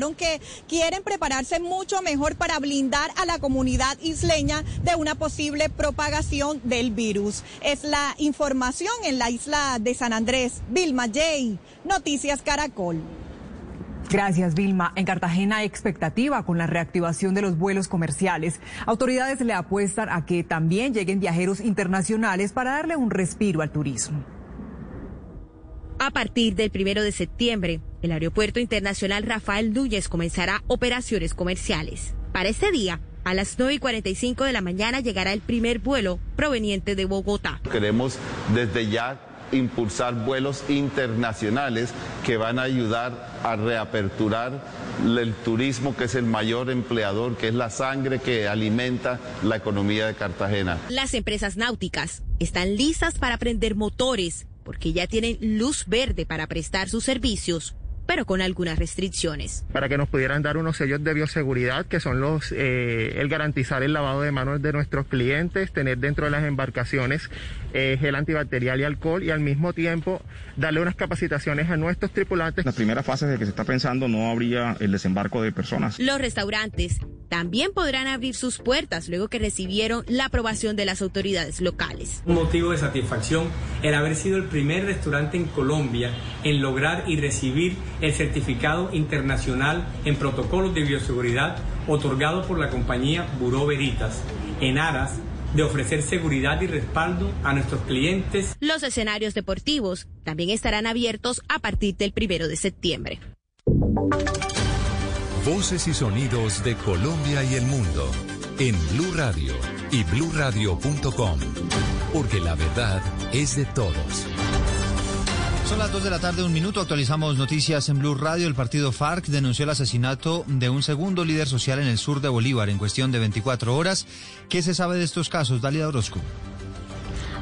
que quieren prepararse mucho mejor para blindar a la comunidad isleña de una posible propagación del virus. Es la información en la isla de San Andrés. Vilma J. Noticias Caracol. Gracias, Vilma. En Cartagena hay expectativa con la reactivación de los vuelos comerciales. Autoridades le apuestan a que también lleguen viajeros internacionales para darle un respiro al turismo. A partir del primero de septiembre, el Aeropuerto Internacional Rafael Núñez comenzará operaciones comerciales. Para ese día, a las 9 y 45 de la mañana llegará el primer vuelo proveniente de Bogotá. Queremos desde ya impulsar vuelos internacionales que van a ayudar a reaperturar el turismo, que es el mayor empleador, que es la sangre que alimenta la economía de Cartagena. Las empresas náuticas están listas para prender motores porque ya tienen luz verde para prestar sus servicios pero con algunas restricciones. Para que nos pudieran dar unos sellos de bioseguridad, que son los eh, el garantizar el lavado de manos de nuestros clientes, tener dentro de las embarcaciones eh, gel antibacterial y alcohol y al mismo tiempo darle unas capacitaciones a nuestros tripulantes. La primera fase de que se está pensando no habría el desembarco de personas. Los restaurantes también podrán abrir sus puertas luego que recibieron la aprobación de las autoridades locales. Un motivo de satisfacción el haber sido el primer restaurante en Colombia en lograr y recibir el certificado internacional en protocolos de bioseguridad otorgado por la compañía Buró Veritas en aras de ofrecer seguridad y respaldo a nuestros clientes. Los escenarios deportivos también estarán abiertos a partir del primero de septiembre. Voces y sonidos de Colombia y el mundo en Blue Radio y bluradio.com, porque la verdad es de todos. Son las 2 de la tarde, un minuto. Actualizamos noticias en Blue Radio. El partido FARC denunció el asesinato de un segundo líder social en el sur de Bolívar en cuestión de 24 horas. ¿Qué se sabe de estos casos? Dalia Orozco.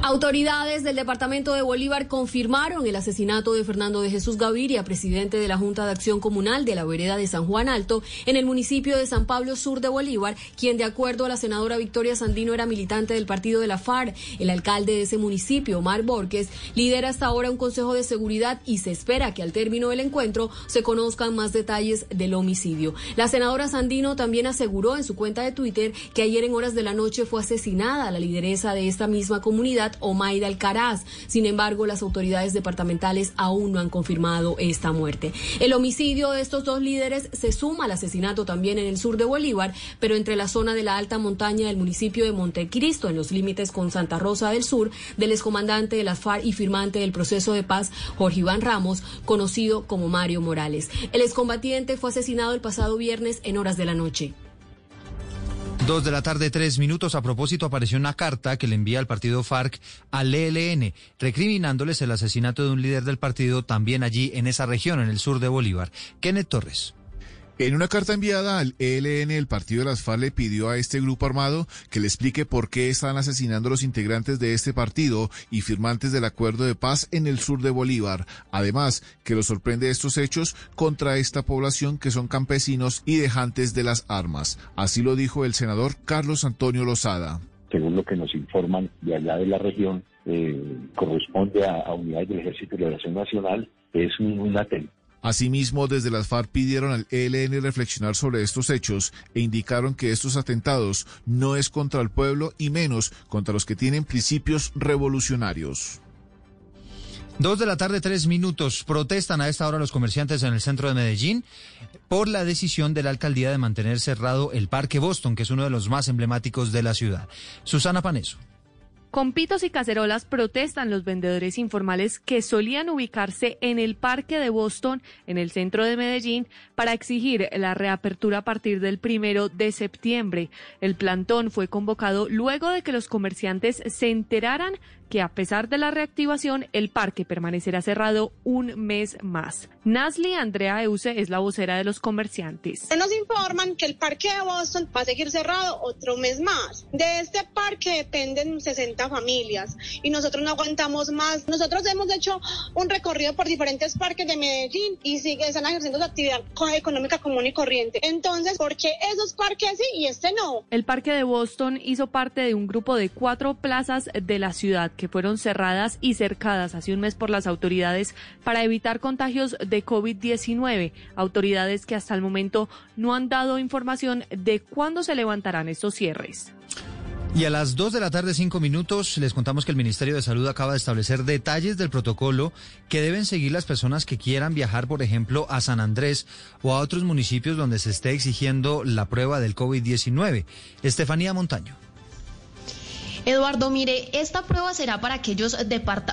Autoridades del departamento de Bolívar confirmaron el asesinato de Fernando de Jesús Gaviria, presidente de la Junta de Acción Comunal de la vereda de San Juan Alto, en el municipio de San Pablo Sur de Bolívar, quien de acuerdo a la senadora Victoria Sandino era militante del partido de la FARC. El alcalde de ese municipio, Omar Borges, lidera hasta ahora un consejo de seguridad y se espera que al término del encuentro se conozcan más detalles del homicidio. La senadora Sandino también aseguró en su cuenta de Twitter que ayer en horas de la noche fue asesinada la lideresa de esta misma comunidad Omaida Alcaraz. Sin embargo, las autoridades departamentales aún no han confirmado esta muerte. El homicidio de estos dos líderes se suma al asesinato también en el sur de Bolívar, pero entre la zona de la alta montaña del municipio de Montecristo, en los límites con Santa Rosa del Sur, del excomandante de la FARC y firmante del proceso de paz, Jorge Iván Ramos, conocido como Mario Morales. El excombatiente fue asesinado el pasado viernes en horas de la noche. Dos de la tarde, tres minutos. A propósito, apareció una carta que le envía el partido FARC al ELN, recriminándoles el asesinato de un líder del partido también allí en esa región, en el sur de Bolívar. Kenneth Torres. En una carta enviada al ELN, el partido de las FARC le pidió a este grupo armado que le explique por qué están asesinando a los integrantes de este partido y firmantes del acuerdo de paz en el sur de Bolívar. Además, que lo sorprende estos hechos contra esta población que son campesinos y dejantes de las armas. Así lo dijo el senador Carlos Antonio Lozada. Según lo que nos informan de allá de la región, eh, corresponde a, unidades del Ejército de Liberación Nacional, es un, un atentado Asimismo, desde las FARC pidieron al ELN reflexionar sobre estos hechos e indicaron que estos atentados no es contra el pueblo y menos contra los que tienen principios revolucionarios. Dos de la tarde, tres minutos. Protestan a esta hora los comerciantes en el centro de Medellín por la decisión de la alcaldía de mantener cerrado el Parque Boston, que es uno de los más emblemáticos de la ciudad. Susana Paneso. Con pitos y cacerolas protestan los vendedores informales que solían ubicarse en el Parque de Boston, en el centro de Medellín, para exigir la reapertura a partir del primero de septiembre. El plantón fue convocado luego de que los comerciantes se enteraran que a pesar de la reactivación, el parque permanecerá cerrado un mes más. Nasli Andrea Euse es la vocera de los comerciantes. Nos informan que el parque de Boston va a seguir cerrado otro mes más. De este parque dependen 60 familias y nosotros no aguantamos más. Nosotros hemos hecho un recorrido por diferentes parques de Medellín y siguen están ejerciendo su actividad económica común y corriente. Entonces, ¿por qué esos parques sí y este no? El parque de Boston hizo parte de un grupo de cuatro plazas de la ciudad que fueron cerradas y cercadas hace un mes por las autoridades para evitar contagios de COVID-19. Autoridades que hasta el momento no han dado información de cuándo se levantarán estos cierres. Y a las 2 de la tarde, 5 minutos, les contamos que el Ministerio de Salud acaba de establecer detalles del protocolo que deben seguir las personas que quieran viajar, por ejemplo, a San Andrés o a otros municipios donde se esté exigiendo la prueba del COVID-19. Estefanía Montaño. Eduardo, mire, esta prueba será para aquellos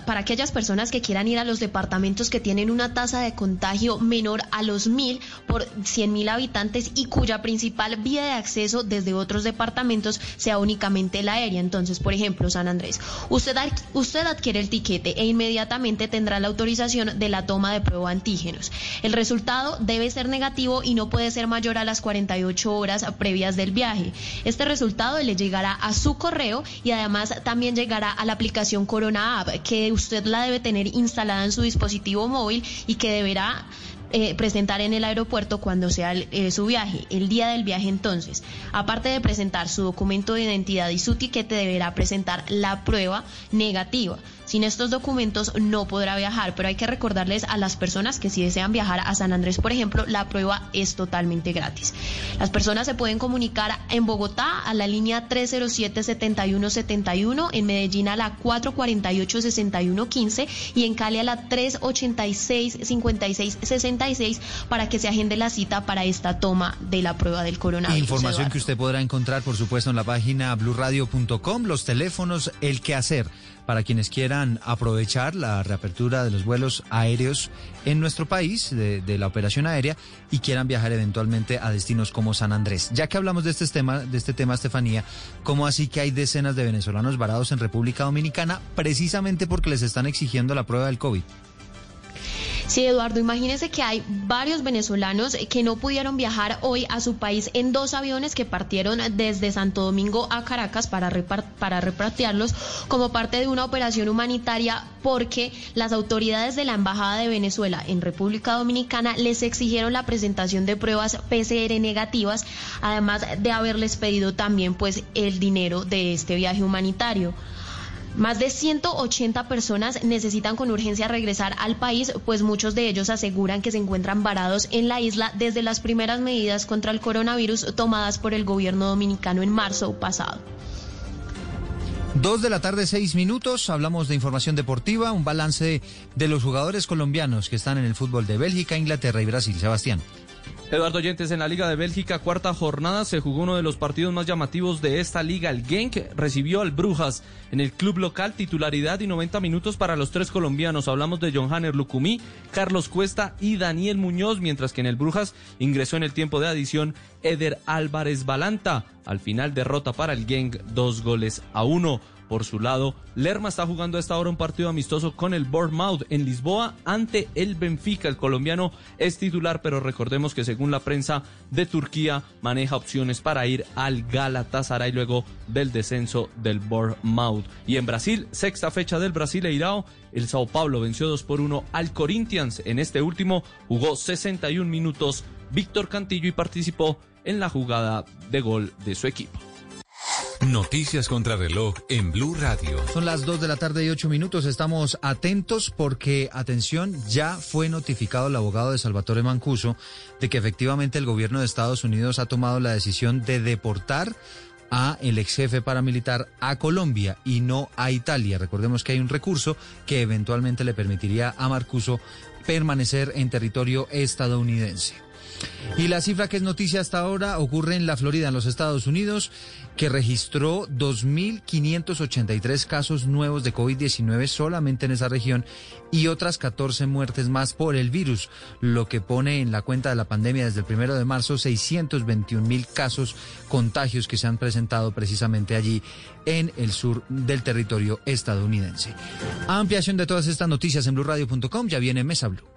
para aquellas personas que quieran ir a los departamentos que tienen una tasa de contagio menor a los mil por cien mil habitantes y cuya principal vía de acceso desde otros departamentos sea únicamente la aérea. Entonces, por ejemplo, San Andrés, usted, usted adquiere el tiquete e inmediatamente tendrá la autorización de la toma de prueba antígenos. El resultado debe ser negativo y no puede ser mayor a las 48 horas previas del viaje. Este resultado le llegará a su correo y además también llegará a la aplicación Corona App, que usted la debe tener instalada en su dispositivo móvil y que deberá eh, presentar en el aeropuerto cuando sea eh, su viaje, el día del viaje entonces. Aparte de presentar su documento de identidad y su tiquete, deberá presentar la prueba negativa. Sin estos documentos no podrá viajar, pero hay que recordarles a las personas que si desean viajar a San Andrés, por ejemplo, la prueba es totalmente gratis. Las personas se pueden comunicar en Bogotá a la línea 307-7171, en Medellín a la 448-6115 y en Cali a la 386-5666 para que se agende la cita para esta toma de la prueba del coronavirus. Información que usted podrá encontrar, por supuesto, en la página blurradio.com, los teléfonos, el que hacer para quienes quieran aprovechar la reapertura de los vuelos aéreos en nuestro país, de, la operación aérea, y quieran viajar eventualmente a destinos como San Andrés. Ya que hablamos de este tema, de este tema, Estefanía, ¿cómo así que hay decenas de venezolanos varados en República Dominicana precisamente porque les están exigiendo la prueba del COVID? Sí, Eduardo, imagínese que hay varios venezolanos que no pudieron viajar hoy a su país en dos aviones que partieron desde Santo Domingo a Caracas para, para repatriarlos como parte de una operación humanitaria porque las autoridades de la Embajada de Venezuela en República Dominicana les exigieron la presentación de pruebas PCR negativas, además de haberles pedido también pues el dinero de este viaje humanitario. Más de 180 personas necesitan con urgencia regresar al país, pues muchos de ellos aseguran que se encuentran varados en la isla desde las primeras medidas contra el coronavirus tomadas por el gobierno dominicano en marzo pasado. Dos de la tarde, seis minutos. Hablamos de información deportiva, un balance de los jugadores colombianos que están en el fútbol de Bélgica, Inglaterra y Brasil. Sebastián. Eduardo Oyentes, en la Liga de Bélgica, cuarta jornada, se jugó uno de los partidos más llamativos de esta liga. El Genk recibió al Brujas en el club local, titularidad y 90 minutos para los tres colombianos. Hablamos de John Hanner Lucumí, Carlos Cuesta y Daniel Muñoz, mientras que en el Brujas ingresó en el tiempo de adición Eder Álvarez Balanta. Al final derrota para el Genk, dos goles a uno. Por su lado, Lerma está jugando a esta hora un partido amistoso con el Bournemouth en Lisboa ante el Benfica. El colombiano es titular, pero recordemos que según la prensa de Turquía maneja opciones para ir al Galatasaray luego del descenso del Bournemouth. Y en Brasil, sexta fecha del Brasileirao, el Sao Paulo venció 2 por 1 al Corinthians. En este último jugó 61 minutos Víctor Cantillo y participó en la jugada de gol de su equipo. Noticias contra reloj en Blue Radio. Son las 2 de la tarde y 8 minutos. Estamos atentos porque, atención, ya fue notificado el abogado de Salvatore Mancuso de que efectivamente el gobierno de Estados Unidos ha tomado la decisión de deportar a el ex jefe paramilitar a Colombia y no a Italia. Recordemos que hay un recurso que eventualmente le permitiría a Mancuso permanecer en territorio estadounidense. Y la cifra que es noticia hasta ahora ocurre en la Florida, en los Estados Unidos, que registró 2.583 casos nuevos de COVID-19 solamente en esa región y otras 14 muertes más por el virus, lo que pone en la cuenta de la pandemia desde el primero de marzo 621 mil casos contagios que se han presentado precisamente allí en el sur del territorio estadounidense. Ampliación de todas estas noticias en blurradio.com, ya viene Mesa Blue.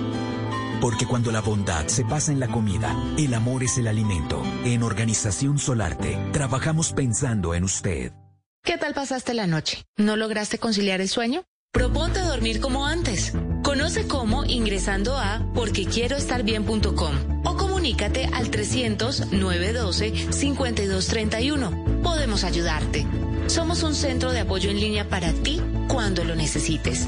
Porque cuando la bondad se pasa en la comida, el amor es el alimento. En Organización Solarte, trabajamos pensando en usted. ¿Qué tal pasaste la noche? ¿No lograste conciliar el sueño? Proponte dormir como antes. Conoce cómo ingresando a porquequieroestarbien.com o comunícate al 300-912-5231. Podemos ayudarte. Somos un centro de apoyo en línea para ti cuando lo necesites.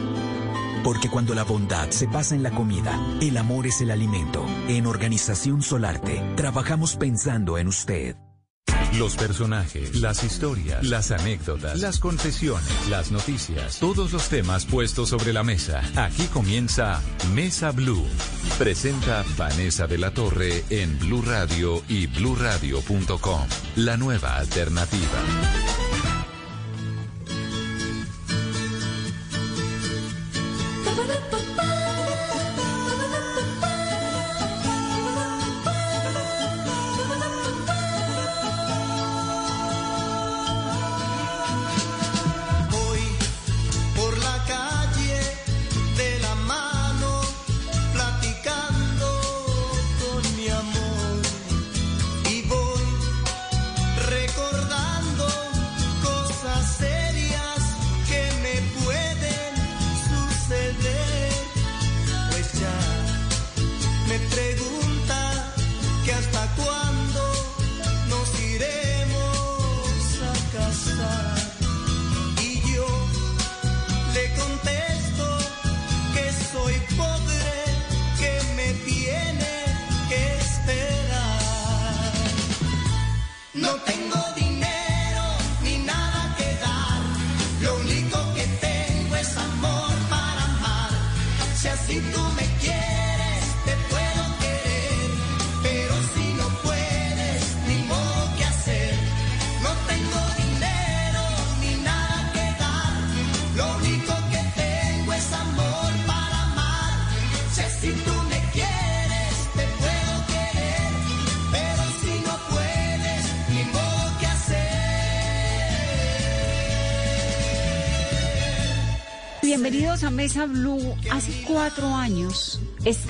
Porque cuando la bondad se pasa en la comida, el amor es el alimento. En Organización Solarte, trabajamos pensando en usted. Los personajes, las historias, las anécdotas, las confesiones, las noticias, todos los temas puestos sobre la mesa. Aquí comienza Mesa Blue. Presenta Vanessa de la Torre en Blue Radio y bluradio.com. La nueva alternativa.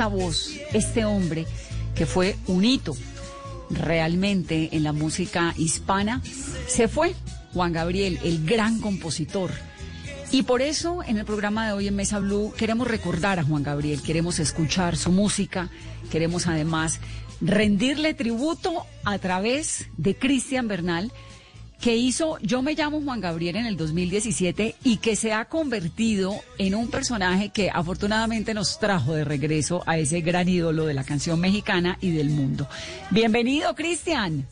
Voz, este hombre, que fue un hito realmente en la música hispana, se fue. Juan Gabriel, el gran compositor. Y por eso en el programa de hoy en Mesa Blue queremos recordar a Juan Gabriel, queremos escuchar su música, queremos además rendirle tributo a través de Cristian Bernal que hizo Yo me llamo Juan Gabriel en el 2017 y que se ha convertido en un personaje que afortunadamente nos trajo de regreso a ese gran ídolo de la canción mexicana y del mundo. Bienvenido, Cristian.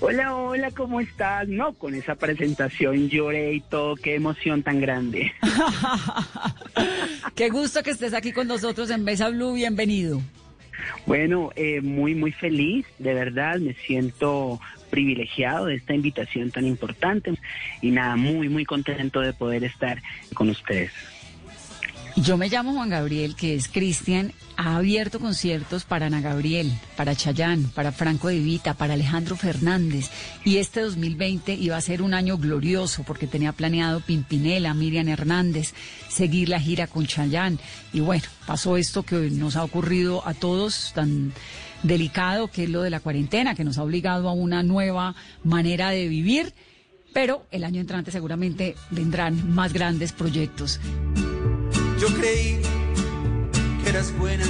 Hola, hola, ¿cómo estás? No, con esa presentación lloré y todo, qué emoción tan grande. qué gusto que estés aquí con nosotros en Besa Blue, bienvenido. Bueno, eh, muy, muy feliz, de verdad, me siento privilegiado de esta invitación tan importante y nada, muy, muy contento de poder estar con ustedes. Yo me llamo Juan Gabriel, que es Cristian, ha abierto conciertos para Ana Gabriel, para Chayán, para Franco de Vita, para Alejandro Fernández. Y este 2020 iba a ser un año glorioso porque tenía planeado Pimpinela, Miriam Hernández, seguir la gira con Chayán. Y bueno, pasó esto que nos ha ocurrido a todos tan delicado que es lo de la cuarentena, que nos ha obligado a una nueva manera de vivir, pero el año entrante seguramente vendrán más grandes proyectos. Yo creí que eras buena,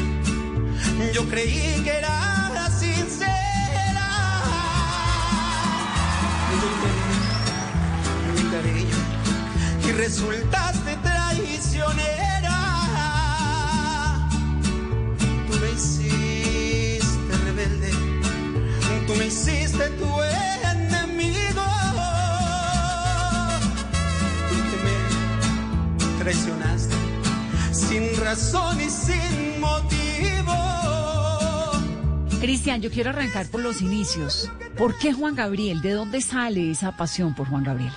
yo creí que eras sincera. Mi cariño, y resultaste traicionera. Tú me tú me hiciste tu enemigo. Tú que me traicionaste sin razón y sin motivo. Cristian, yo quiero arrancar por los inicios. ¿Por qué Juan Gabriel? ¿De dónde sale esa pasión por Juan Gabriel?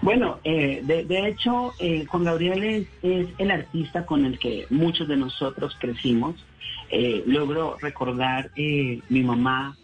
Bueno, eh, de, de, hecho, eh, Juan Gabriel es, es, el artista con el que muchos de nosotros crecimos. Eh, logro recordar eh, mi mamá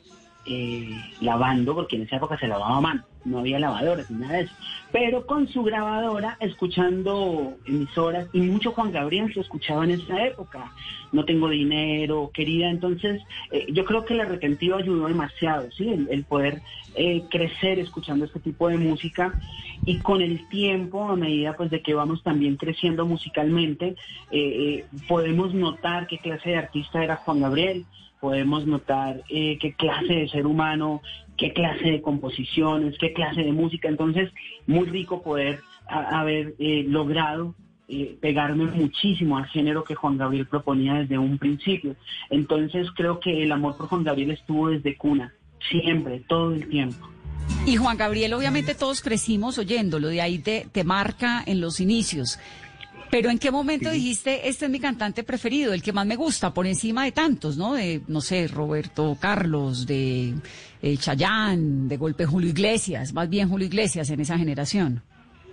eh, lavando, porque en esa época se lavaba a mano, no había lavadoras ni nada de eso, pero con su grabadora escuchando emisoras y mucho Juan Gabriel se escuchaba en esa época. No tengo dinero, querida, entonces eh, yo creo que el arrepentido ayudó demasiado, ¿sí? El, poder eh, crecer escuchando este tipo de música y con el tiempo, a medida pues de que vamos también creciendo musicalmente, podemos notar qué clase de artista era Juan Gabriel podemos notar eh, qué clase de ser humano, qué clase de composiciones, qué clase de música. Entonces, muy rico poder haber eh, logrado eh, pegarme muchísimo al género que Juan Gabriel proponía desde un principio. Entonces, creo que el amor por Juan Gabriel estuvo desde cuna, siempre, todo el tiempo. Y Juan Gabriel, obviamente todos crecimos oyéndolo, de ahí te marca en los inicios. Pero ¿en qué momento dijiste, este es mi cantante preferido, el que más me gusta, por encima de tantos, ¿no? De, no sé, Roberto Carlos, de eh, Chayán, de golpe Julio Iglesias, más bien Julio Iglesias en esa generación.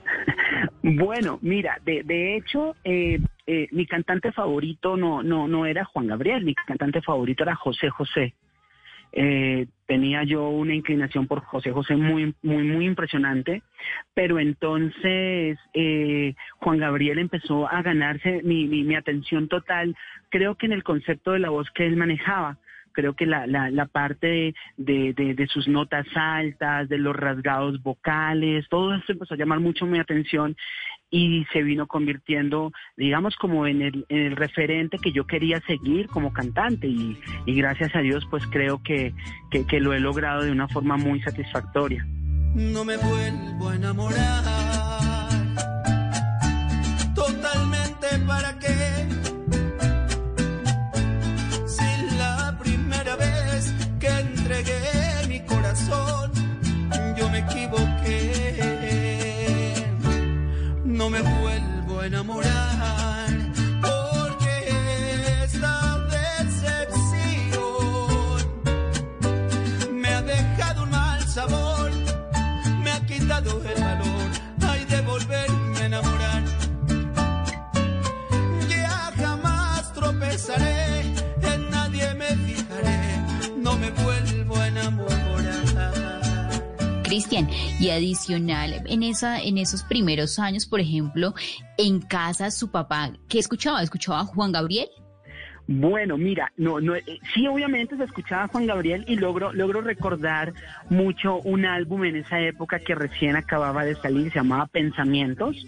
Bueno, mira, de, de hecho, eh, eh, mi cantante favorito no, no, no era Juan Gabriel, mi cantante favorito era José José. Eh, tenía yo una inclinación por José José muy, muy, muy impresionante, pero entonces eh, Juan Gabriel empezó a ganarse mi, mi, atención total, creo que en el concepto de la voz que él manejaba. Creo que la, la, parte de, de, sus notas altas, de los rasgados vocales, todo eso empezó a llamar mucho mi atención y se vino convirtiendo, digamos, como en el, en el referente que yo quería seguir como cantante y, gracias a Dios pues creo que, que, que, lo he logrado de una forma muy satisfactoria. No me vuelvo a enamorar totalmente para qué. No me vuelvo a enamorar Y adicional, en, esa, en esos primeros años, por ejemplo, en casa su papá, ¿qué escuchaba? ¿Escuchaba a Juan Gabriel? Bueno, mira, no, no, eh, sí, obviamente se escuchaba a Juan Gabriel y logro, logro recordar mucho un álbum en esa época que recién acababa de salir, se llamaba Pensamientos.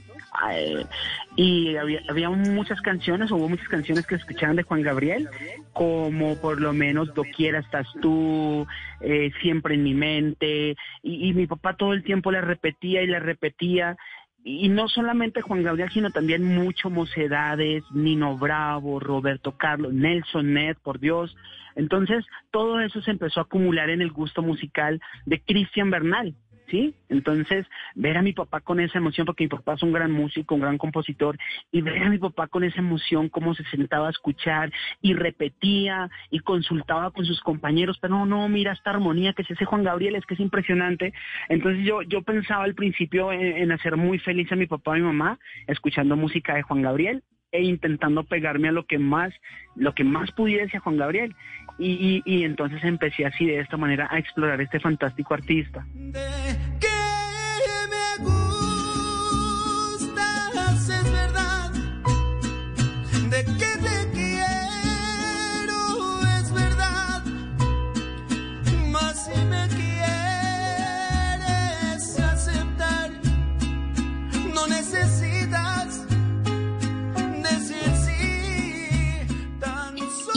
Y había, muchas canciones, hubo muchas canciones que escuchaban de Juan Gabriel, como por lo menos Doquiera estás tú, eh, Siempre en mi mente, y, mi papá todo el tiempo le repetía y le repetía, y no solamente Juan Gabriel, sino también mucho Mocedades, Nino Bravo, Roberto Carlos, Nelson Ned, por Dios. Entonces, todo eso se empezó a acumular en el gusto musical de Cristian Bernal. ¿Sí? Entonces, ver a mi papá con esa emoción, porque mi papá es un gran músico, un gran compositor, y ver a mi papá con esa emoción, cómo se sentaba a escuchar y repetía y consultaba con sus compañeros, pero no, no, mira esta armonía que es ese Juan Gabriel, es que es impresionante. Entonces yo, yo pensaba al principio en, hacer muy feliz a mi papá y mi mamá, escuchando música de Juan Gabriel, e intentando pegarme a lo que más, lo que más pudiese a Juan Gabriel. Y, y, entonces empecé así de esta manera a explorar este fantástico artista.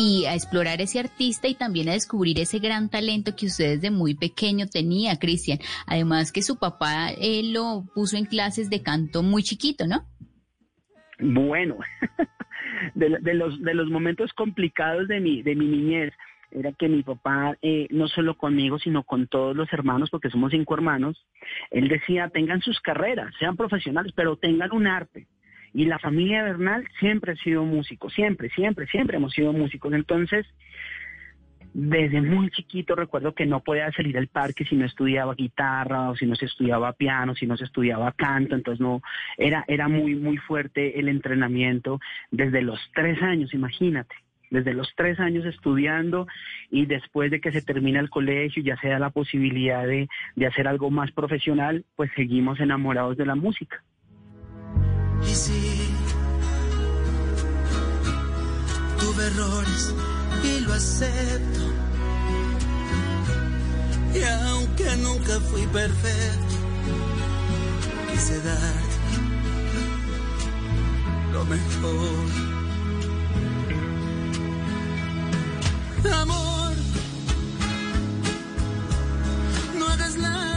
Y a explorar ese artista y también a descubrir ese gran talento que usted desde muy pequeño tenía, Cristian. Además que su papá eh, lo puso en clases de canto muy chiquito, ¿no? Bueno, de, de, los, de los momentos complicados de mi, de mi niñez era que mi papá, eh, no solo conmigo, sino con todos los hermanos, porque somos cinco hermanos, él decía, tengan sus carreras, sean profesionales, pero tengan un arte. Y la familia Bernal siempre ha sido músico, siempre, siempre, siempre hemos sido músicos. Entonces, desde muy chiquito recuerdo que no podía salir al parque si no estudiaba guitarra o si no se estudiaba piano, si no se estudiaba canto, entonces no, era, era muy, muy fuerte el entrenamiento desde los tres años, imagínate desde los tres años estudiando y después de que se termina el colegio ya se da la posibilidad de, de hacer algo más profesional, pues seguimos enamorados de la música. Y errores y lo acepto. Y aunque nunca fui perfecto, quise darte lo mejor. Amor, no hagas larga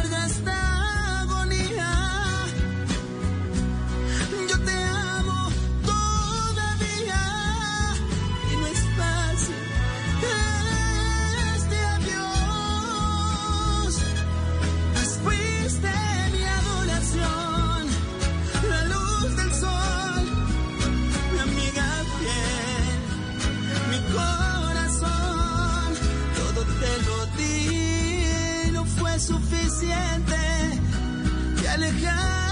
Te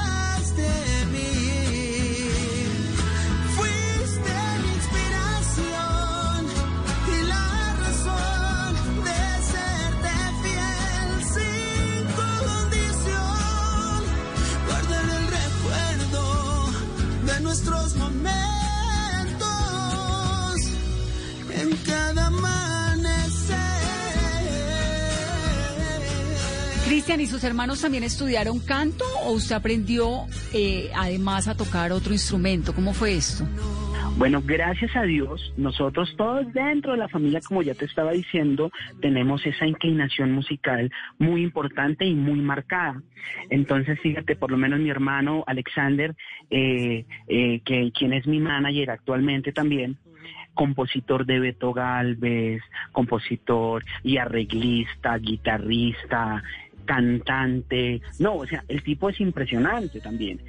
¿y sus hermanos también estudiaron canto o usted aprendió eh, además a tocar otro instrumento? ¿Cómo fue esto? Bueno, gracias a Dios, nosotros todos dentro de la familia, como ya te estaba diciendo, tenemos esa inclinación musical muy importante y muy marcada. Entonces, fíjate, por lo menos mi hermano Alexander, eh, eh, que quien es mi manager actualmente también, compositor de Beto Galvez, compositor y arreglista, guitarrista, cantante. No, o sea, el tipo es impresionante también.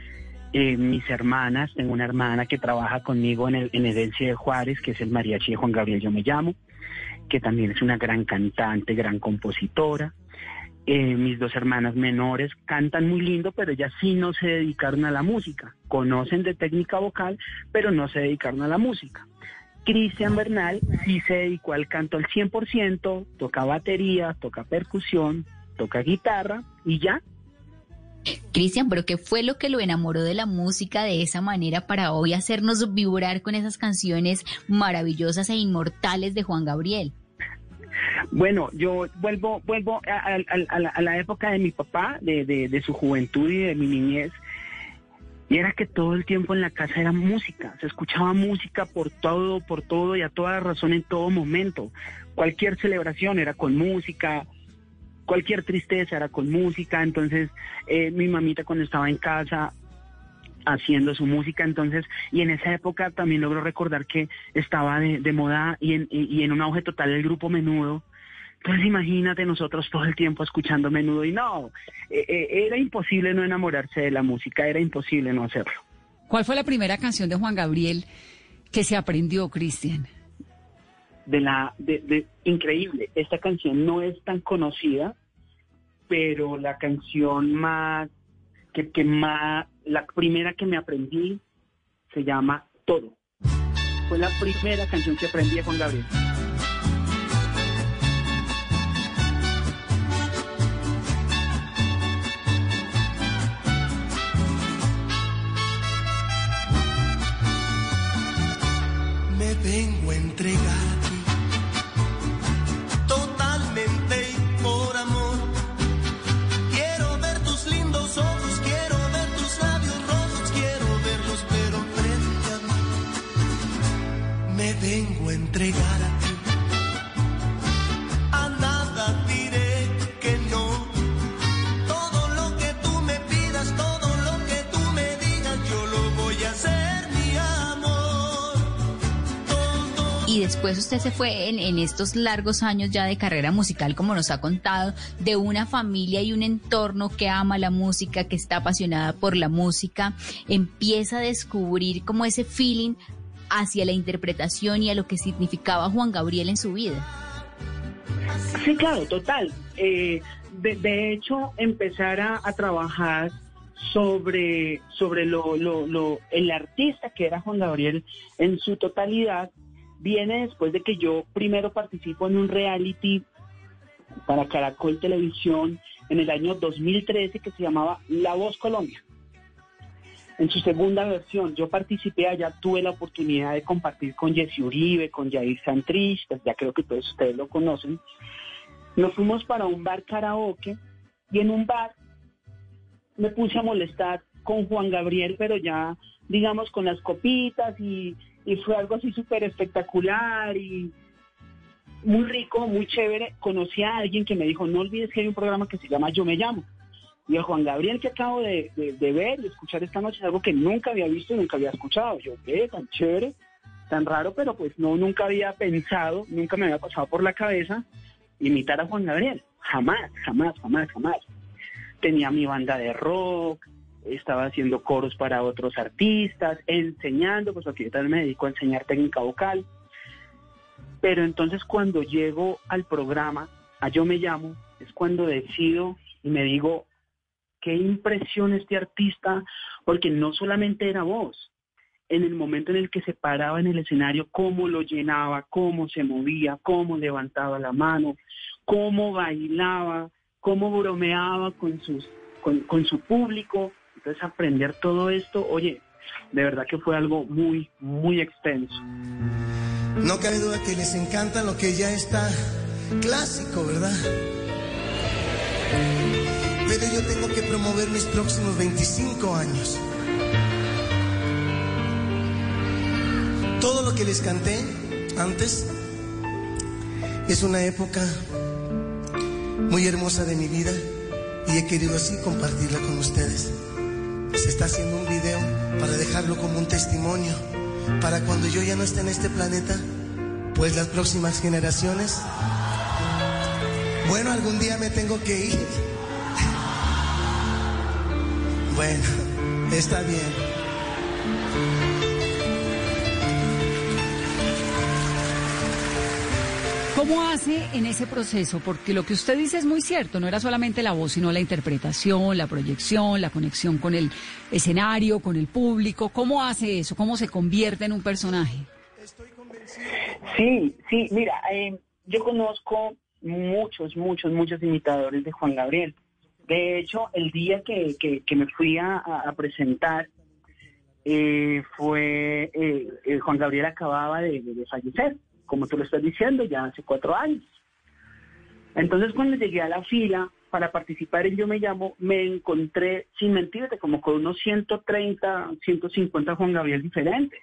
Eh, mis hermanas, tengo una hermana que trabaja conmigo en, el, en Herencia de Juárez, que es el mariachi de Juan Gabriel Yo Me Llamo, que también es una gran cantante, gran compositora. Eh, mis dos hermanas menores cantan muy lindo, pero ellas sí no se dedicaron a la música. Conocen de técnica vocal, pero no se dedicaron a la música. Cristian Bernal sí se dedicó al canto al 100%, toca batería, toca percusión, toca guitarra y ya. Cristian, pero ¿qué fue lo que lo enamoró de la música de esa manera para hoy hacernos vibrar con esas canciones maravillosas e inmortales de Juan Gabriel? Bueno, yo vuelvo, vuelvo a, a- a- a la, a la época de mi papá, de, de- de su juventud y de mi niñez. Y era que todo el tiempo en la casa era música, se escuchaba música por todo, por todo y a toda razón en todo momento. Cualquier celebración era con música, cualquier tristeza era con música. Entonces, eh, mi mamita cuando estaba en casa haciendo su música, entonces, y en esa época también logro recordar que estaba de, de moda y en, y, y en un auge total el grupo Menudo. Entonces imagínate nosotros todo el tiempo escuchando Menudo y no, eh, eh, era imposible no enamorarse de la música, era imposible no hacerlo. ¿Cuál fue la primera canción de Juan Gabriel que se aprendió, Cristian? de la de, de- increíble esta canción no es tan conocida pero la canción más que, que más la primera que me aprendí se llama todo. Fue la primera canción que aprendí Juan Gabriel. Me vengo a entregar usted se fue en, en estos largos años ya de carrera musical, como nos ha contado, de una familia y un entorno que ama la música, que está apasionada por la música, empieza a descubrir como ese feeling hacia la interpretación y a lo que significaba Juan Gabriel en su vida. Sí, claro, total. Eh, de, hecho, empezar a, a trabajar sobre, sobre lo, lo, lo, el artista que era Juan Gabriel en su totalidad viene después de que yo primero participo en un reality para Caracol Televisión en el año 2013 que se llamaba La Voz Colombia. En su segunda versión, yo participé allá, tuve la oportunidad de compartir con Jesse Uribe, con Jair Santrich, pues ya creo que todos ustedes lo conocen. Nos fuimos para un bar karaoke y en un bar me puse a molestar con Juan Gabriel, pero ya, digamos, con las copitas y, y fue algo así súper espectacular y muy rico, muy chévere. Conocí a alguien que me dijo, no olvides que hay un programa que se llama Yo Me Llamo. Y el Juan Gabriel que acabo de, de- de ver y escuchar esta noche es algo que nunca había visto y nunca había escuchado. Yo, qué tan chévere, tan raro, pero pues no, nunca había pensado, nunca me había pasado por la cabeza imitar a Juan Gabriel. Jamás, jamás, jamás, jamás. Tenía mi banda de rock, estaba haciendo coros para otros artistas, enseñando, pues porque yo también me dedico a enseñar técnica vocal. Pero entonces cuando llego al programa, a Yo Me Llamo, es cuando decido y me digo, qué impresión este artista, porque no solamente era voz, en el momento en el que se paraba en el escenario, cómo lo llenaba, cómo se movía, cómo levantaba la mano, cómo bailaba, cómo bromeaba con, sus, con, con su público. Entonces aprender todo esto, oye, de verdad que fue algo muy, muy extenso. No cabe duda que les encanta lo que ya está clásico, ¿verdad? Pero yo tengo que promover mis próximos 25 años. Todo lo que les canté antes es una época muy hermosa de mi vida y he querido así compartirla con ustedes. Se está haciendo un video para dejarlo como un testimonio para cuando yo ya no esté en este planeta, pues las próximas generaciones. Bueno, algún día me tengo que ir. Bueno, está bien. ¿Cómo hace en ese proceso? Porque lo que usted dice es muy cierto, no era solamente la voz, sino la interpretación, la proyección, la conexión con el escenario, con el público. ¿Cómo hace eso? ¿Cómo se convierte en un personaje? Sí, sí, mira, eh, yo conozco muchos, muchos, muchos imitadores de Juan Gabriel. De hecho, el día que, que- que me fui a, presentar, eh, fue, eh, eh, Juan Gabriel acababa de fallecer, como tú lo estás diciendo, ya hace cuatro años. Entonces, cuando llegué a la fila para participar en Yo Me Llamo, me encontré, sin mentirte, como con unos 130, 150 Juan Gabriel diferentes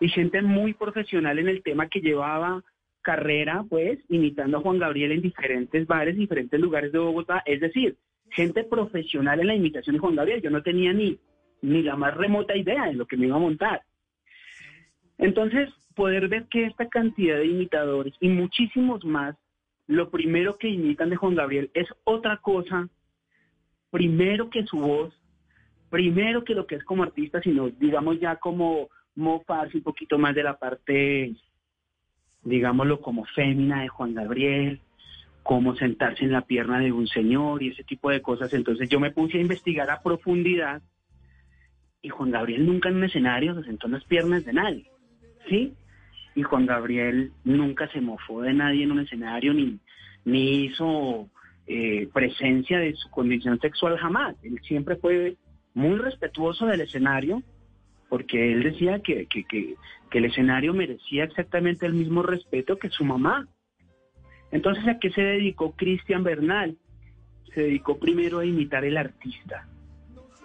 y gente muy profesional en el tema que llevaba carrera, pues, imitando a Juan Gabriel en diferentes bares, diferentes lugares de Bogotá. Es decir, gente profesional en la imitación de Juan Gabriel. Yo no tenía ni, ni la más remota idea de lo que me iba a montar. Entonces, poder ver que esta cantidad de imitadores y muchísimos más, lo primero que imitan de Juan Gabriel es otra cosa, primero que su voz, primero que lo que es como artista, sino digamos ya como mofarse un poquito más de la parte, digámoslo, como fémina de Juan Gabriel, cómo sentarse en la pierna de un señor y ese tipo de cosas. Entonces yo me puse a investigar a profundidad y Juan Gabriel nunca en un escenario se sentó en las piernas de nadie, ¿sí? Y Juan Gabriel nunca se mofó de nadie en un escenario ni, ni hizo eh, presencia de su condición sexual jamás. Él siempre fue muy respetuoso del escenario porque él decía que, que, que, que el escenario merecía exactamente el mismo respeto que su mamá. Entonces, ¿a qué se dedicó Cristian Bernal? Se dedicó primero a imitar el artista,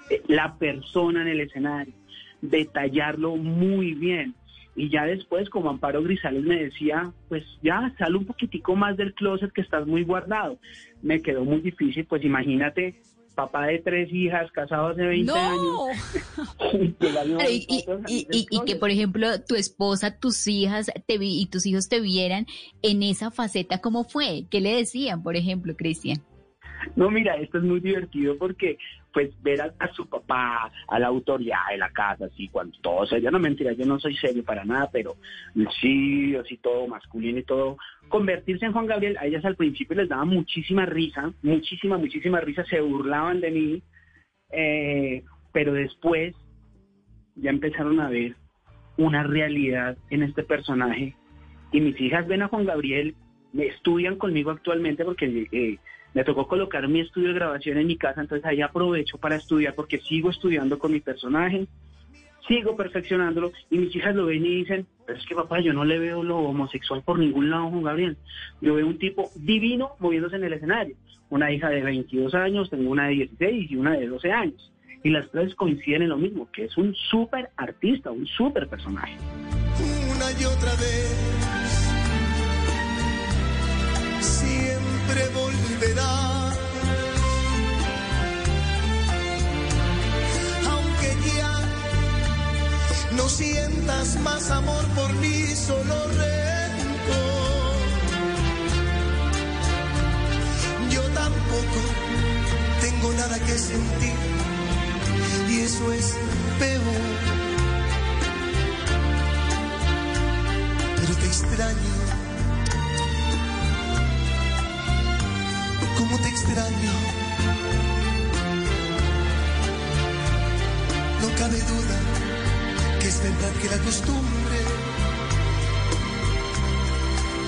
eh, la persona en el escenario, detallarlo muy bien. Y ya después, como Amparo Grisales me decía, pues ya, sal un poquitico más del closet que estás muy guardado. Me quedó muy difícil, pues imagínate, papá de tres hijas, casado hace 20 ¡No! años. y- y que, por ejemplo, tu esposa, tus hijas te vi, y tus hijos te vieran en esa faceta, ¿cómo fue? ¿Qué le decían, por ejemplo, Cristian? No, mira, esto es muy divertido porque, pues, ver a, su papá, a la autoridad de la casa, así, cuando todo serio, no mentira, yo no soy serio para nada, pero sí, así todo masculino y todo, convertirse en Juan Gabriel, a ellas al principio les daba muchísima risa, muchísima, muchísima risa, se burlaban de mí, eh, pero después ya empezaron a ver una realidad en este personaje y mis hijas ven a Juan Gabriel, me estudian conmigo actualmente porque eh, me tocó colocar mi estudio de grabación en mi casa, entonces ahí aprovecho para estudiar porque sigo estudiando con mi personaje, sigo perfeccionándolo y mis hijas lo ven y dicen, pero es que papá, yo no le veo lo homosexual por ningún lado Juan Gabriel. Yo veo un tipo divino moviéndose en el escenario. Una hija de 22 años, tengo una de 16 y una de 12 años. Y las tres coinciden en lo mismo, que es un súper artista, un súper personaje. una y otra vez. Amor por mí, solo rencor. Yo tampoco tengo nada que sentir y eso es peor. pero te extraño. ¿Cómo te extraño? No cabe duda que la costumbre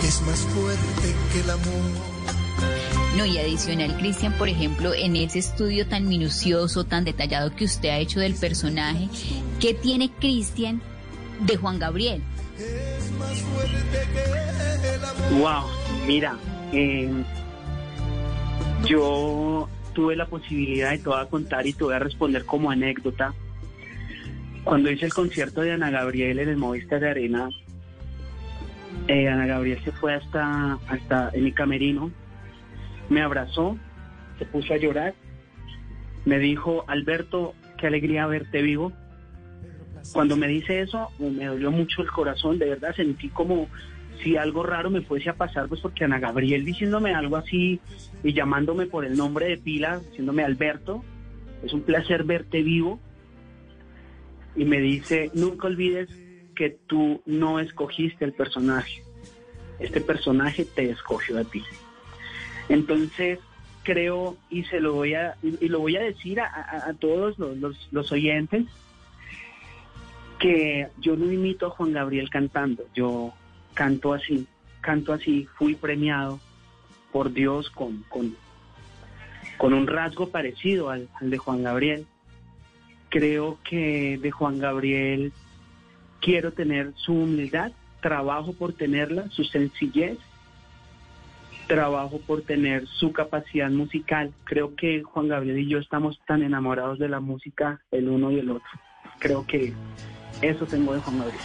es más fuerte que el amor. No, y adicional, Cristian, por ejemplo, en ese estudio tan minucioso, tan detallado que usted ha hecho del personaje, ¿qué tiene Cristian de Juan Gabriel? Wow, mira, eh, yo tuve la posibilidad de te voy a contar y te voy a responder como anécdota. Cuando hice el concierto de Ana Gabriel en el Movistar de Arena, eh, Ana Gabriel se fue hasta, hasta en mi camerino, me abrazó, se puso a llorar, me dijo, Alberto, qué alegría verte vivo. Cuando me dice eso, me dolió mucho el corazón, de verdad sentí como si algo raro me fuese a pasar, pues porque Ana Gabriel diciéndome algo así y llamándome por el nombre de pila, diciéndome Alberto, es un placer verte vivo. Y me dice, nunca olvides que tú no escogiste el personaje, este personaje te escogió a ti. Entonces, creo, y se lo voy a, y lo voy a decir a, todos los, los- los oyentes, que yo no imito a Juan Gabriel cantando, yo canto así, canto así, fui premiado por Dios con, con, con un rasgo parecido al, al de Juan Gabriel. Creo que de Juan Gabriel quiero tener su humildad, trabajo por tenerla, su sencillez, trabajo por tener su capacidad musical. Creo que Juan Gabriel y yo estamos tan enamorados de la música el uno y el otro. Creo que eso tengo de Juan Gabriel.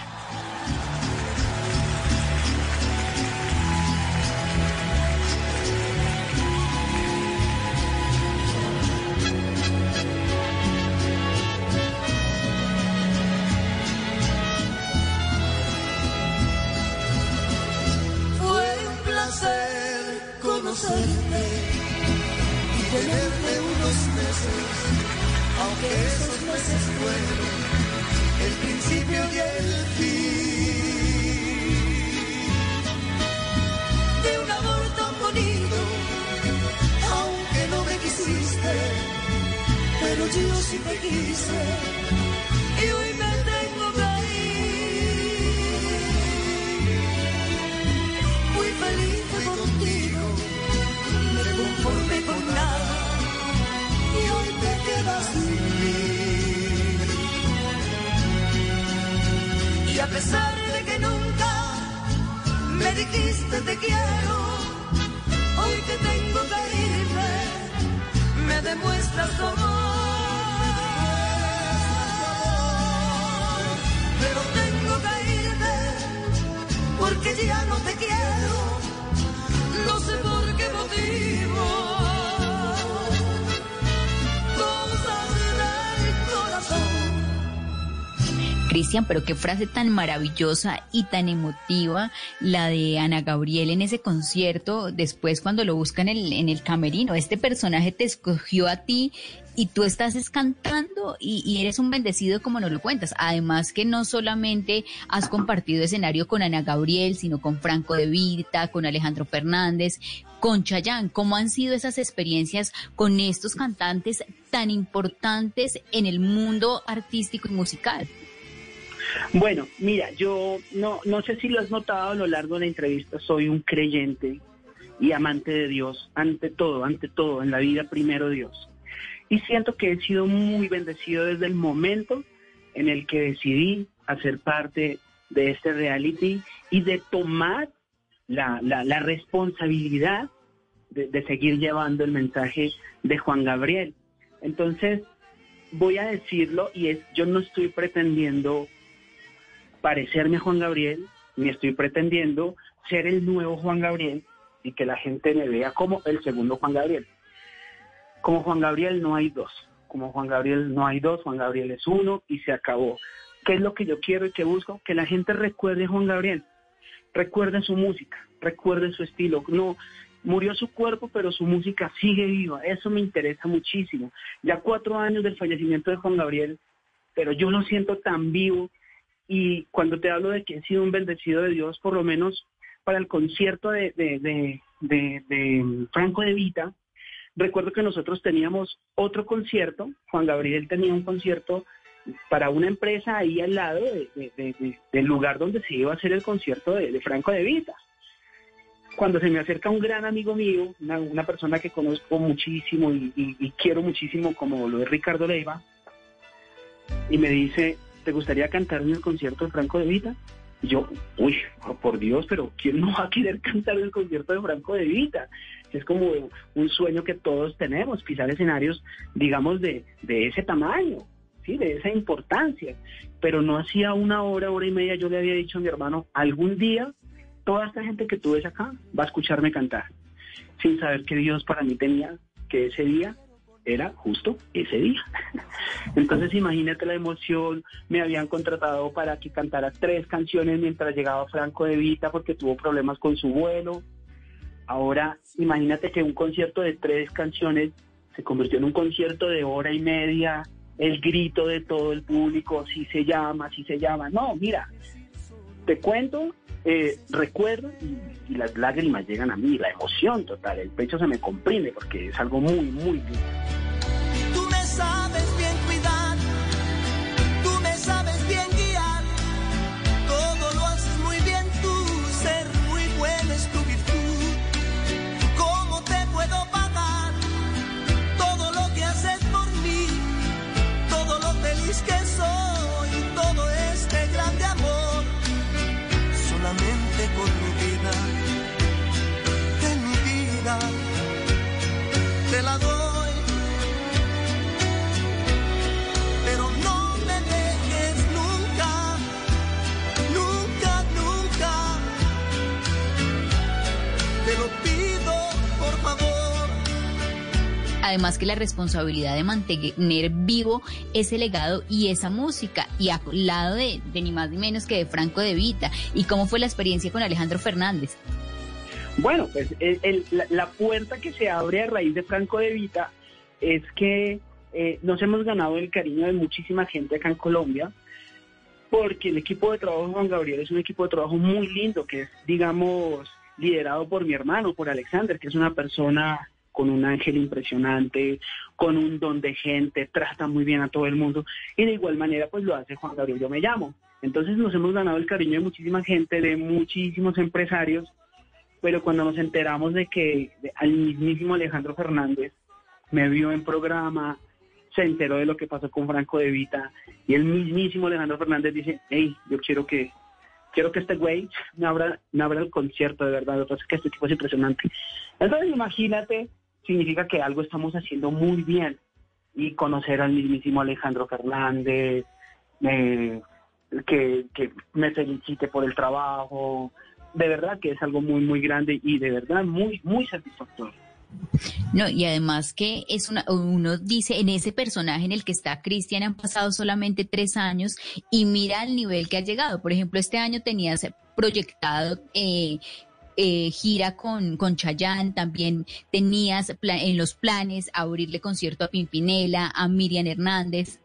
Te quise y hoy me tengo que ir. Muy feliz fui contigo, me conformé con nada y hoy te quedas sin mí. Y a pesar de que nunca me dijiste te quiero, hoy que tengo que irme, me demuestras tu amor. Porque ya no te quiero, no sé por qué motivo. Cristian, pero qué frase tan maravillosa y tan emotiva la de Ana Gabriel en ese concierto, después cuando lo buscan en el camerino. Este personaje te escogió a ti y tú estás es cantando y, y eres un bendecido como nos lo cuentas. Además que no solamente has compartido escenario con Ana Gabriel, sino con Franco De Vita, con Alejandro Fernández, con Chayán. ¿Cómo han sido esas experiencias con estos cantantes tan importantes en el mundo artístico y musical? Bueno, mira, yo no, no sé si lo has notado a lo largo de la entrevista, soy un creyente y amante de Dios, ante todo, ante todo, en la vida primero Dios. Y siento que he sido muy bendecido desde el momento en el que decidí hacer parte de este reality y de tomar la, la, la responsabilidad de, de seguir llevando el mensaje de Juan Gabriel. Entonces, voy a decirlo y es, yo no estoy pretendiendo parecerme a Juan Gabriel, ni estoy pretendiendo ser el nuevo Juan Gabriel y que la gente me vea como el segundo Juan Gabriel. Como Juan Gabriel no hay dos, como Juan Gabriel no hay dos, Juan Gabriel es uno y se acabó. ¿Qué es lo que yo quiero y que busco? Que la gente recuerde a Juan Gabriel, recuerde su música, recuerde su estilo. No, murió su cuerpo, pero su música sigue viva. Eso me interesa muchísimo. Ya cuatro años del fallecimiento de Juan Gabriel, pero yo lo siento tan vivo. Y cuando te hablo de que he sido un bendecido de Dios, por lo menos para el concierto de, de, Franco de Vita, recuerdo que nosotros teníamos otro concierto, Juan Gabriel tenía un concierto para una empresa ahí al lado de, de- de- de- del lugar donde se iba a hacer el concierto de, Franco de Vita. Cuando se me acerca un gran amigo mío, una, persona que conozco muchísimo y, y- y quiero muchísimo, como lo es Ricardo Leiva, y me dice, ¿te gustaría cantar en el concierto de Franco de Vita? Yo, uy, por Dios, pero ¿quién no va a querer cantar el concierto de Franco de Vita? Es como un sueño que todos tenemos, pisar escenarios, digamos, de, de ese tamaño, ¿sí? de esa importancia. Pero no hacía una hora, hora y media, yo le había dicho a mi hermano, algún día toda esta gente que tú ves acá va a escucharme cantar, sin saber que Dios para mí tenía que ese día era justo ese día. Entonces imagínate la emoción, me habían contratado para que cantara tres canciones mientras llegaba Franco de Vita porque tuvo problemas con su vuelo. Ahora imagínate que un concierto de tres canciones se convirtió en un concierto de hora y media, el grito de todo el público, si se llama, si se llama. No, mira, te cuento, eh, recuerdo y, y las lágrimas llegan a mí, la emoción total, el pecho se me comprime porque es algo muy, muy lindo. Tú me sabes bien cuidar, tú me sabes bien guiar, todo lo haces muy bien tú, ser muy bueno es tu virtud. ¿Cómo te puedo pagar todo lo que haces por mí, todo lo feliz que soy, Además que la responsabilidad de mantener vivo ese legado y esa música y al lado de, de ni más ni menos que de Franco de Vita. ¿Y cómo fue la experiencia con Alejandro Fernández? Bueno, pues el- el- la, puerta que se abre a raíz de Franco de Vita es que eh, nos hemos ganado el cariño de muchísima gente acá en Colombia, porque el equipo de trabajo Juan Gabriel es un equipo de trabajo muy lindo, que es, digamos, liderado por mi hermano, por Alexander, que es una persona con un ángel impresionante, con un don de gente, trata muy bien a todo el mundo, y de igual manera pues lo hace Juan Gabriel, yo me llamo. Entonces nos hemos ganado el cariño de muchísima gente, de muchísimos empresarios, pero cuando nos enteramos de que al mismísimo Alejandro Fernández me vio en programa, se enteró de lo que pasó con Franco de Vita, y el mismísimo Alejandro Fernández dice, hey, yo quiero que quiero que este güey me abra, me abra el concierto, de verdad, lo que pasa es que este tipo es impresionante. Entonces imagínate, significa que algo estamos haciendo muy bien, y conocer al mismísimo Alejandro Fernández, eh, que, me felicite por el trabajo, de verdad que es algo muy, muy grande y de verdad muy, muy satisfactorio. No, y además que es una, uno dice, en ese personaje en el que está Cristian han pasado solamente tres años y mira el nivel que ha llegado. Por ejemplo, este año tenías proyectado eh, eh, gira con, con Chayanne, también tenías en los planes abrirle concierto a Pimpinela, a Miriam Hernández.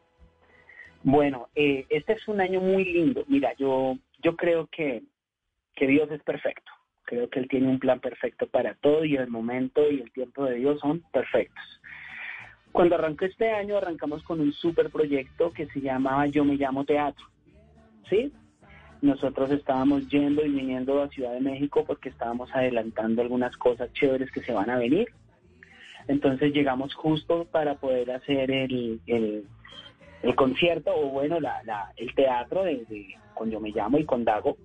Bueno, eh, este es un año muy lindo. Mira, yo, yo creo que, que Dios es perfecto. Creo que Él tiene un plan perfecto para todo y el momento y el tiempo de Dios son perfectos. Cuando arrancó este año, arrancamos con un super proyecto que se llamaba Yo me llamo teatro. ¿Sí? Nosotros estábamos yendo y viniendo a Ciudad de México porque estábamos adelantando algunas cosas chéveres que se van a venir. Entonces llegamos justo para poder hacer el, el, concierto o bueno, la, el teatro de, con Yo Me Llamo y con Dago.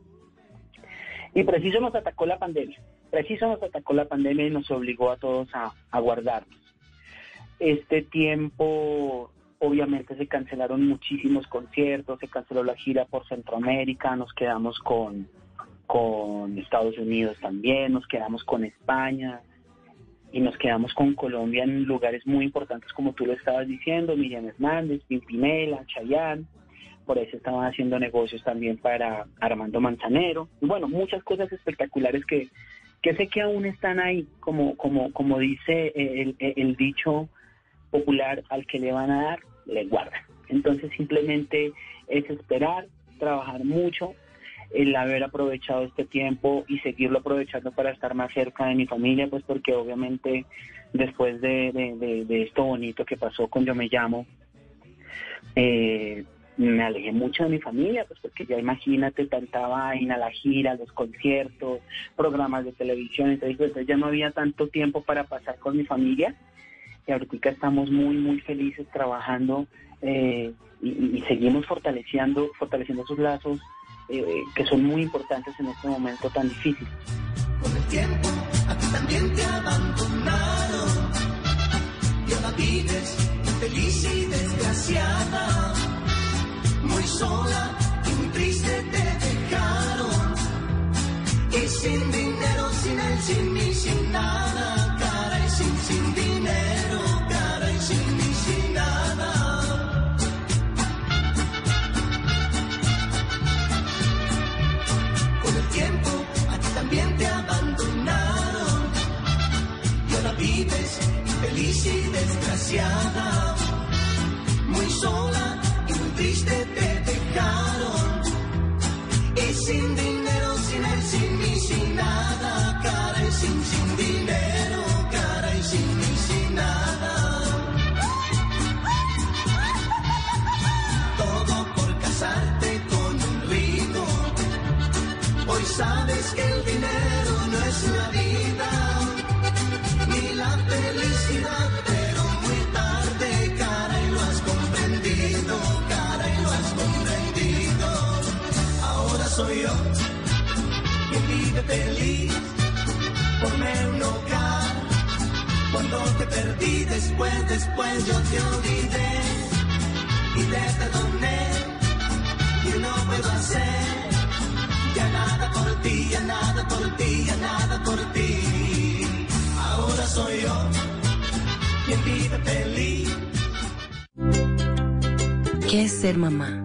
Y preciso nos atacó la pandemia. Preciso nos atacó la pandemia y nos obligó a todos a, a guardarnos. Este tiempo, obviamente, se cancelaron muchísimos conciertos, se canceló la gira por Centroamérica, nos quedamos con, con Estados Unidos también, nos quedamos con España y nos quedamos con Colombia en lugares muy importantes, como tú lo estabas diciendo, Miriam Hernández, Pimpinela, Chayán por se estaban haciendo negocios también para Armando Manzanero, y bueno, muchas cosas espectaculares que, que sé que aún están ahí, como, como, como dice el, el dicho popular, al que le van a dar, le guardan. Entonces simplemente es esperar, trabajar mucho, el haber aprovechado este tiempo y seguirlo aprovechando para estar más cerca de mi familia, pues porque obviamente después de, de, de, esto bonito que pasó con Yo Me Llamo, eh, me alejé mucho de mi familia, pues porque ya imagínate tanta vaina, la gira, los conciertos, programas de televisión, entonces, pues, ya no había tanto tiempo para pasar con mi familia y ahorita estamos muy, muy felices trabajando eh, y, seguimos fortaleciendo, fortaleciendo esos lazos eh, que son muy importantes en este momento tan difícil. Con el tiempo a ti también te abandonaron y ahora vives feliz y desgraciada muy sola y muy triste te dejaron. Y sin dinero, sin él, sin mí, sin nada, vives feliz y desgraciada, muy sola triste te dejaron. Y sin dinero, sin él, sin mí, sin nada, cara y sin, sin dinero, cara y sin mí, sin nada. Todo por casarte con un rico. Hoy sabes que el dinero soy yo quien vive feliz. Ponme un hogar. Cuando te perdí, después, después yo te olvidé y te perdoné. Y no puedo hacer ya nada por ti, ya nada por ti, ya nada por ti. Ahora soy yo quien vive feliz. ¿Qué es ser mamá?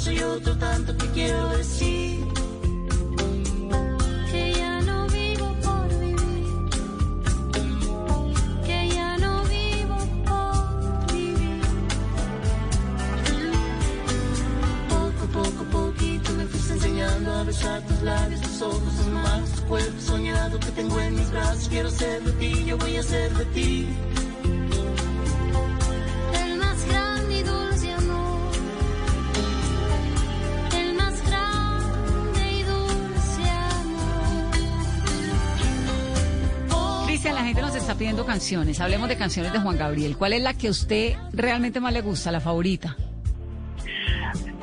Cuánto, eso y otro tanto que quiero decir. Que ya no vivo por vivir. Que ya no vivo por vivir. Poco, poco, poquito me fuiste enseñando a besar tus labios, tus ojos, tus manos, tu cuerpo soñado que tengo en mis brazos. Quiero ser de ti, yo voy a ser de ti. Gente nos está pidiendo canciones. Hablemos de canciones de Juan Gabriel. ¿Cuál es la que a usted realmente más le gusta, la favorita?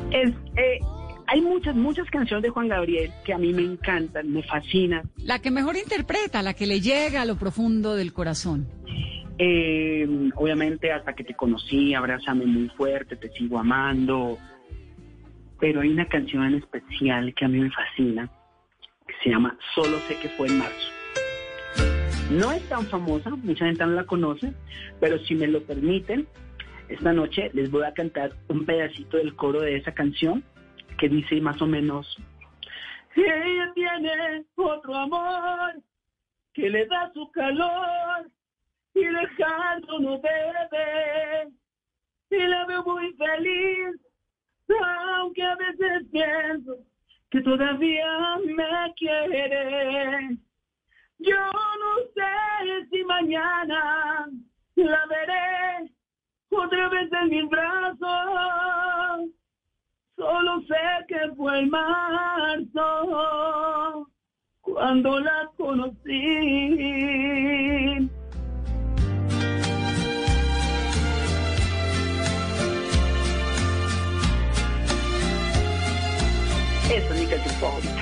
Es, eh, hay muchas, muchas canciones de Juan Gabriel que a mí me encantan, me fascinan. La que mejor interpreta, la que le llega a lo profundo del corazón. Eh, obviamente, hasta que te conocí, abrázame muy fuerte, te sigo amando. Pero hay una canción en especial que a mí me fascina, que se llama Solo sé que fue en marzo. No es tan famosa, mucha gente no la conoce, pero si me lo permiten, esta noche les voy a cantar un pedacito del coro de esa canción que dice más o menos, Si ella tiene otro amor que le da su calor y lejano no bebe y la veo muy feliz, aunque a veces pienso que todavía me quiere. Yo no sé si mañana la veré otra vez en mis brazos. Solo sé que fue en marzo cuando la conocí. esa es mi canción favorita.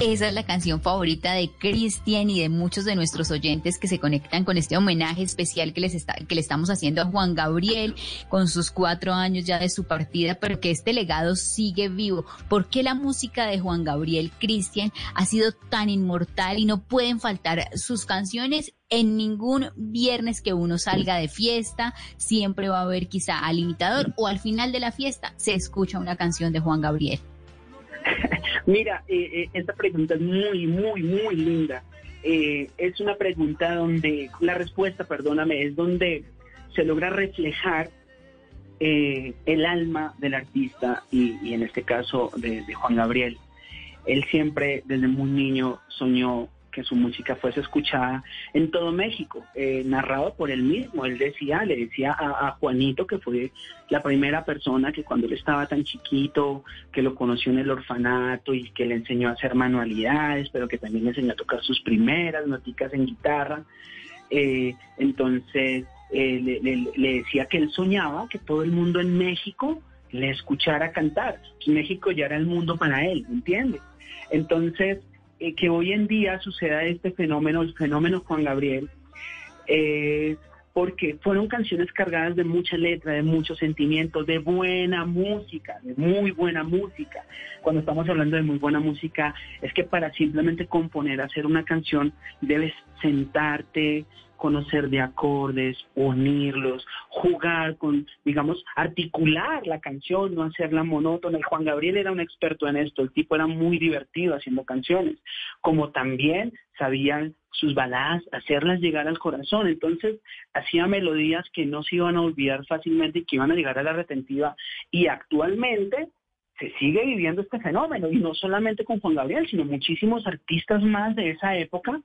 Esa es la canción favorita de Cristian y de muchos de nuestros oyentes que se conectan con este homenaje especial que les está, que le estamos haciendo a Juan Gabriel con sus cuatro años ya de su partida, pero que este legado sigue vivo. ¿Por qué la música de Juan Gabriel Cristian ha sido tan inmortal y no pueden faltar sus canciones? En ningún viernes que uno salga de fiesta, siempre va a haber quizá al imitador o al final de la fiesta se escucha una canción de Juan Gabriel. Mira, eh, eh, esta pregunta es muy, muy, muy linda. Eh, es una pregunta donde, la respuesta, perdóname, es donde se logra reflejar eh, el alma del artista y, y en este caso de, de Juan Gabriel. Él siempre, desde muy niño, soñó que su música fuese escuchada en todo México, eh, narrado por él mismo. Él decía, le decía a, Juanito, que fue la primera persona que cuando él estaba tan chiquito, que lo conoció en el orfanato y que le enseñó a hacer manualidades, pero que también le enseñó a tocar sus primeras noticas en guitarra. Eh, entonces, eh, le, decía que él soñaba que todo el mundo en México le escuchara cantar. Que México ya era el mundo para él, ¿entiendes? Entonces, eh, que hoy en día suceda este fenómeno, el fenómeno Juan Gabriel, eh, porque fueron canciones cargadas de mucha letra, de muchos sentimientos, de buena música, de muy buena música. Cuando estamos hablando de muy buena música, es que para simplemente componer, hacer una canción, debes sentarte, conocer de acordes, unirlos, jugar con, digamos, articular la canción, no hacerla monótona. Y Juan Gabriel era un experto en esto, el tipo era muy divertido haciendo canciones, como también sabía sus baladas, hacerlas llegar al corazón. Entonces, hacía melodías que no se iban a olvidar fácilmente y que iban a llegar a la retentiva. Y actualmente se sigue viviendo este fenómeno, y no solamente con Juan Gabriel, sino muchísimos artistas más de esa época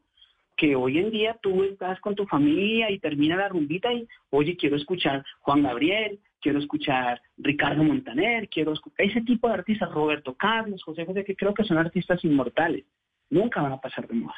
que hoy en día tú estás con tu familia y termina la rumbita y, oye, quiero escuchar Juan Gabriel, quiero escuchar Ricardo Montaner, quiero escuchar ese tipo de artistas, Roberto Carlos, José José, que creo que son artistas inmortales. Nunca van a pasar de moda.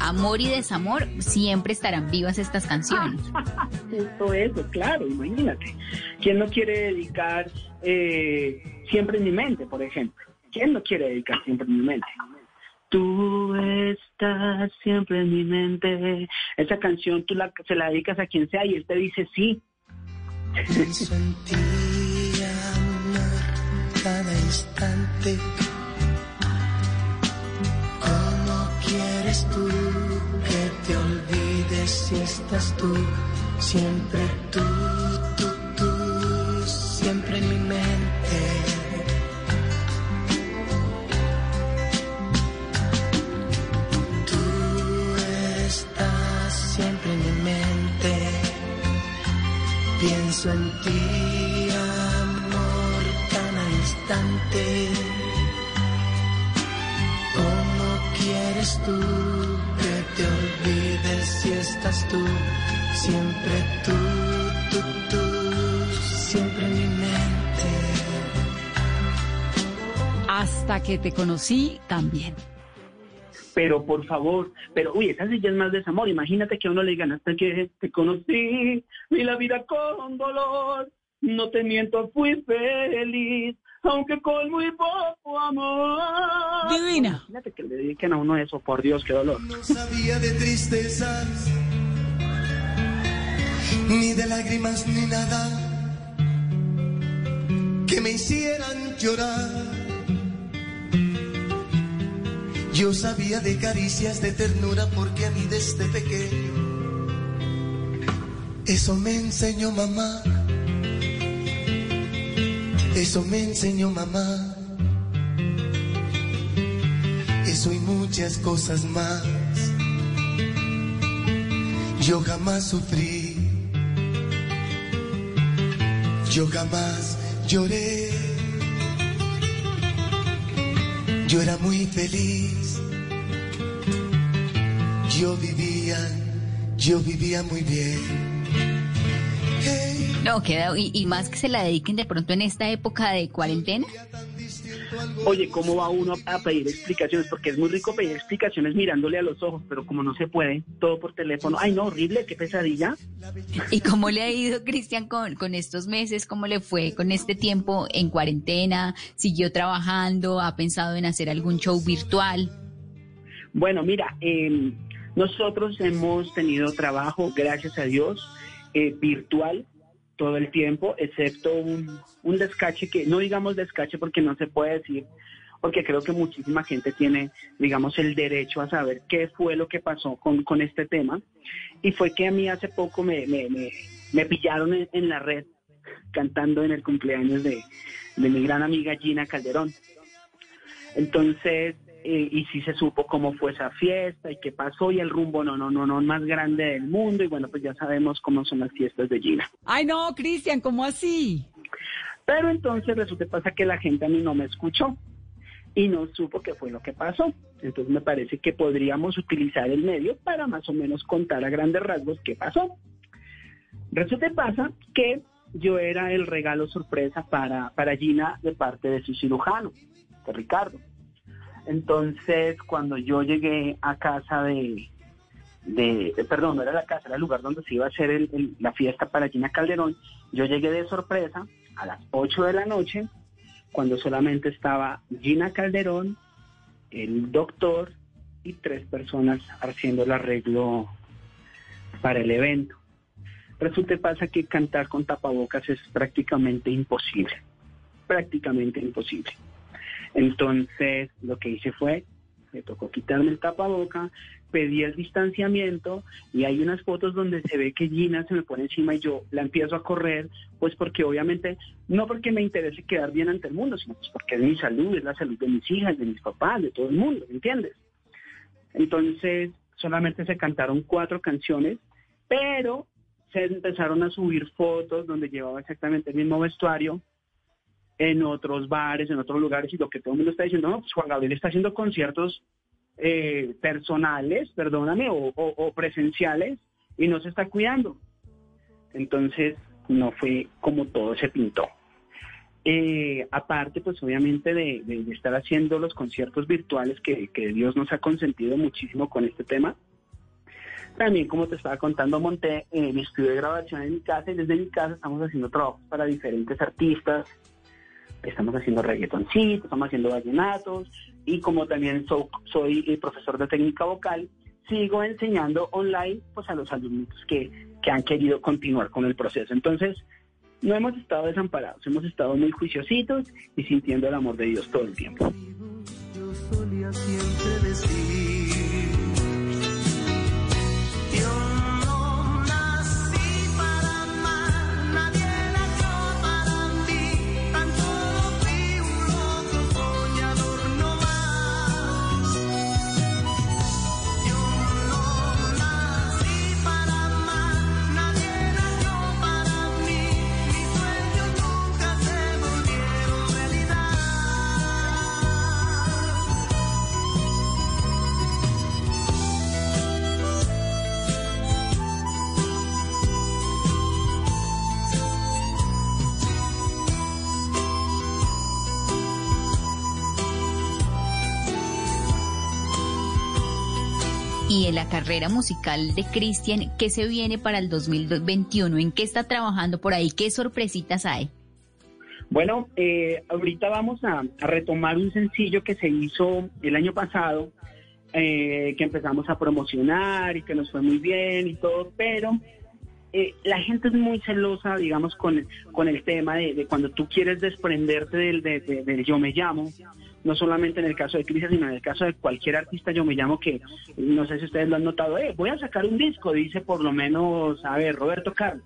Amor y desamor, siempre estarán vivas estas canciones. Justo eso, claro, imagínate. ¿Quién no quiere dedicar eh, siempre en mi mente, por ejemplo? ¿Quién no quiere dedicar siempre en mi mente? Tú estás siempre en mi mente. Esa canción tú la, se la dedicas a quien sea y él te dice sí. Pienso en ti, amor, cada instante. Tú que te olvides si estás tú? Siempre tú, tú, tú, siempre en mi mente. Tú estás siempre en mi mente. Pienso en ti, amor, cada instante. Quieres tú que te olvides si estás tú? Siempre tú, tú, tú, siempre en mi mente. Hasta que te conocí también. Pero por favor, pero uy, esa sí ya es más desamor. Imagínate que a uno le digan hasta que te conocí, vi la vida con dolor. No te miento, fui feliz, aunque con muy poco amor. Divina. Imagínate que le dediquen a uno eso, por Dios, qué dolor. No sabía de tristezas, ni de lágrimas, ni nada que me hicieran llorar. Yo sabía de caricias de ternura porque a mí desde pequeño eso me enseñó mamá. Eso me enseñó mamá. Eso y muchas cosas más. Yo jamás sufrí. Yo jamás lloré. Yo era muy feliz. Yo vivía, yo vivía muy bien. No, queda, y, y más que se la dediquen de pronto en esta época de cuarentena. Oye, ¿cómo va uno a pedir explicaciones? Porque es muy rico pedir explicaciones mirándole a los ojos, pero como no se puede, todo por teléfono. Ay, no, horrible, qué pesadilla. ¿Y cómo le ha ido, Cristian, con, con estos meses? ¿Cómo le fue con este tiempo en cuarentena? ¿Siguió trabajando? ¿Ha pensado en hacer algún show virtual? Bueno, mira, eh, nosotros hemos tenido trabajo, gracias a Dios, eh, virtual todo el tiempo, excepto un, un descache que, no digamos descache porque no se puede decir, porque creo que muchísima gente tiene, digamos, el derecho a saber qué fue lo que pasó con, con este tema. Y fue que a mí hace poco me, me, me, me pillaron en, en la red cantando en el cumpleaños de, de mi gran amiga Gina Calderón. Entonces, eh, y sí se supo cómo fue esa fiesta y qué pasó y el rumbo no, no, no, no más grande del mundo y bueno, pues ya sabemos cómo son las fiestas de Gina. Ay, no, Cristian, ¿cómo así? Pero entonces resulta que pasa que la gente a mí no me escuchó y no supo qué fue lo que pasó. Entonces me parece que podríamos utilizar el medio para más o menos contar a grandes rasgos qué pasó. Resulta que pasa que yo era el regalo sorpresa para, para Gina de parte de su cirujano, de Ricardo. Entonces, cuando yo llegué a casa de, de, de- perdón, no era la casa, era el lugar donde se iba a hacer el- la fiesta para Gina Calderón. Yo llegué de sorpresa a las 8 de la noche, cuando solamente estaba Gina Calderón, el doctor y tres personas haciendo el arreglo para el evento. Resulta pasa que cantar con tapabocas es prácticamente imposible, prácticamente imposible. Entonces lo que hice fue, me tocó quitarme el tapaboca, pedí el distanciamiento y hay unas fotos donde se ve que Gina se me pone encima y yo la empiezo a correr, pues porque obviamente, no porque me interese quedar bien ante el mundo, sino pues porque es mi salud, es la salud de mis hijas, de mis papás, de todo el mundo, ¿me entiendes? Entonces solamente se cantaron cuatro canciones, pero se empezaron a subir fotos donde llevaba exactamente el mismo vestuario en otros bares, en otros lugares, y lo que todo el mundo está diciendo, no, pues Juan Gabriel está haciendo conciertos eh, personales, perdóname, o, presenciales, y no se está cuidando. Entonces, no fue como todo se pintó. Eh, aparte, pues obviamente de, estar haciendo los conciertos virtuales que, que Dios nos ha consentido muchísimo con este tema, también, como te estaba contando, monté eh, mi estudio de grabación en mi casa y desde mi casa estamos haciendo trabajos para diferentes artistas. Estamos haciendo reggaetoncitos, estamos haciendo vallenatos y como también so- soy eh, profesor de técnica vocal, sigo enseñando online pues a los alumnos que, que han querido continuar con el proceso. Entonces, no hemos estado desamparados, hemos estado muy juiciositos y sintiendo el amor de Dios todo el tiempo. Yo solía siempre decir, Y en la carrera musical de Cristian, ¿qué se viene para el 2021? ¿En qué está trabajando por ahí? ¿Qué sorpresitas hay? Bueno, eh, ahorita vamos a, retomar un sencillo que se hizo el año pasado, eh, que empezamos a promocionar y que nos fue muy bien y todo, pero eh, la gente es muy celosa, digamos, con, con el tema de, de cuando tú quieres desprenderte del, de- de- del yo me llamo, no solamente en el caso de Cristian, sino en el caso de cualquier artista yo me llamo que, no sé si ustedes lo han notado, eh, voy a sacar un disco, dice por lo menos, a ver, Roberto Carlos.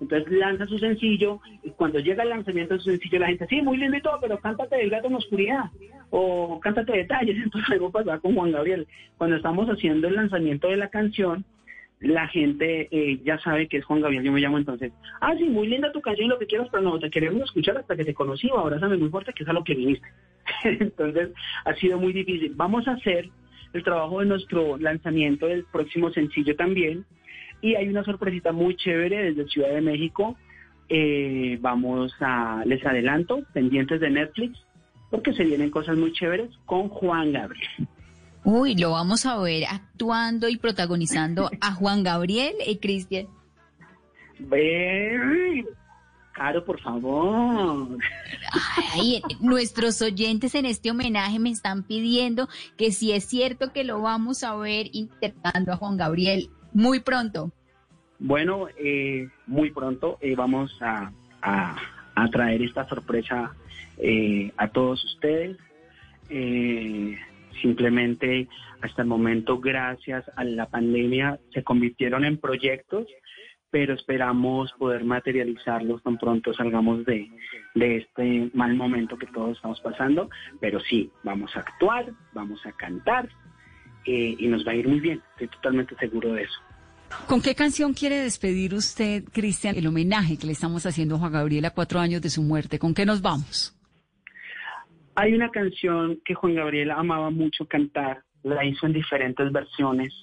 Entonces lanza su sencillo y cuando llega el lanzamiento de su sencillo la gente, sí, muy lindo y todo, pero cántate el gato en la oscuridad o cántate detalles. Entonces algo pasaba con Juan Gabriel. Cuando estamos haciendo el lanzamiento de la canción, la gente eh, ya sabe que es Juan Gabriel, yo me llamo entonces, ah, sí, muy linda tu canción y lo que quieras, pero no, te queremos escuchar hasta que te conocí, o abrázame muy fuerte, que es a lo que viniste. entonces ha sido muy difícil. Vamos a hacer el trabajo de nuestro lanzamiento del próximo sencillo también, y hay una sorpresita muy chévere desde Ciudad de México. Eh, vamos a, les adelanto, pendientes de Netflix, porque se vienen cosas muy chéveres con Juan Gabriel. Uy, lo vamos a ver actuando y protagonizando a Juan Gabriel y Cristian. Ve, Caro, por favor. Ay, nuestros oyentes en este homenaje me están pidiendo que si es cierto que lo vamos a ver interpretando a Juan Gabriel muy pronto. Bueno, eh, muy pronto eh, vamos a, a- a traer esta sorpresa eh, a todos ustedes. Eh, simplemente hasta el momento, gracias a la pandemia, se convirtieron en proyectos, pero esperamos poder materializarlos tan pronto salgamos de, de este mal momento que todos estamos pasando. Pero sí, vamos a actuar, vamos a cantar eh, y nos va a ir muy bien, estoy totalmente seguro de eso. ¿Con qué canción quiere despedir usted, Cristian, el homenaje que le estamos haciendo a Juan Gabriel a cuatro años de su muerte? ¿Con qué nos vamos? Hay una canción que Juan Gabriel amaba mucho cantar, la hizo en diferentes versiones.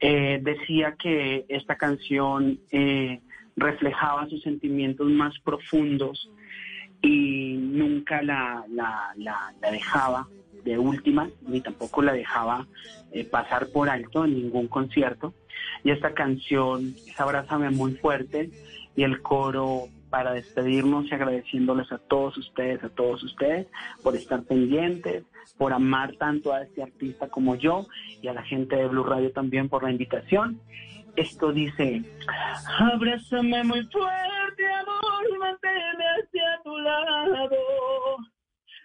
Eh, decía que esta canción eh, reflejaba sus sentimientos más profundos y nunca la, dejaba de última, ni tampoco la dejaba eh, pasar por alto en ningún concierto. Y esta canción es Abrázame muy fuerte y el coro para despedirnos y agradeciéndoles a todos ustedes, a todos ustedes por estar pendientes, por amar tanto a este artista como yo y a la gente de Blue Radio también por la invitación. Esto dice, abrázame muy fuerte, amor, manténme hacia tu lado.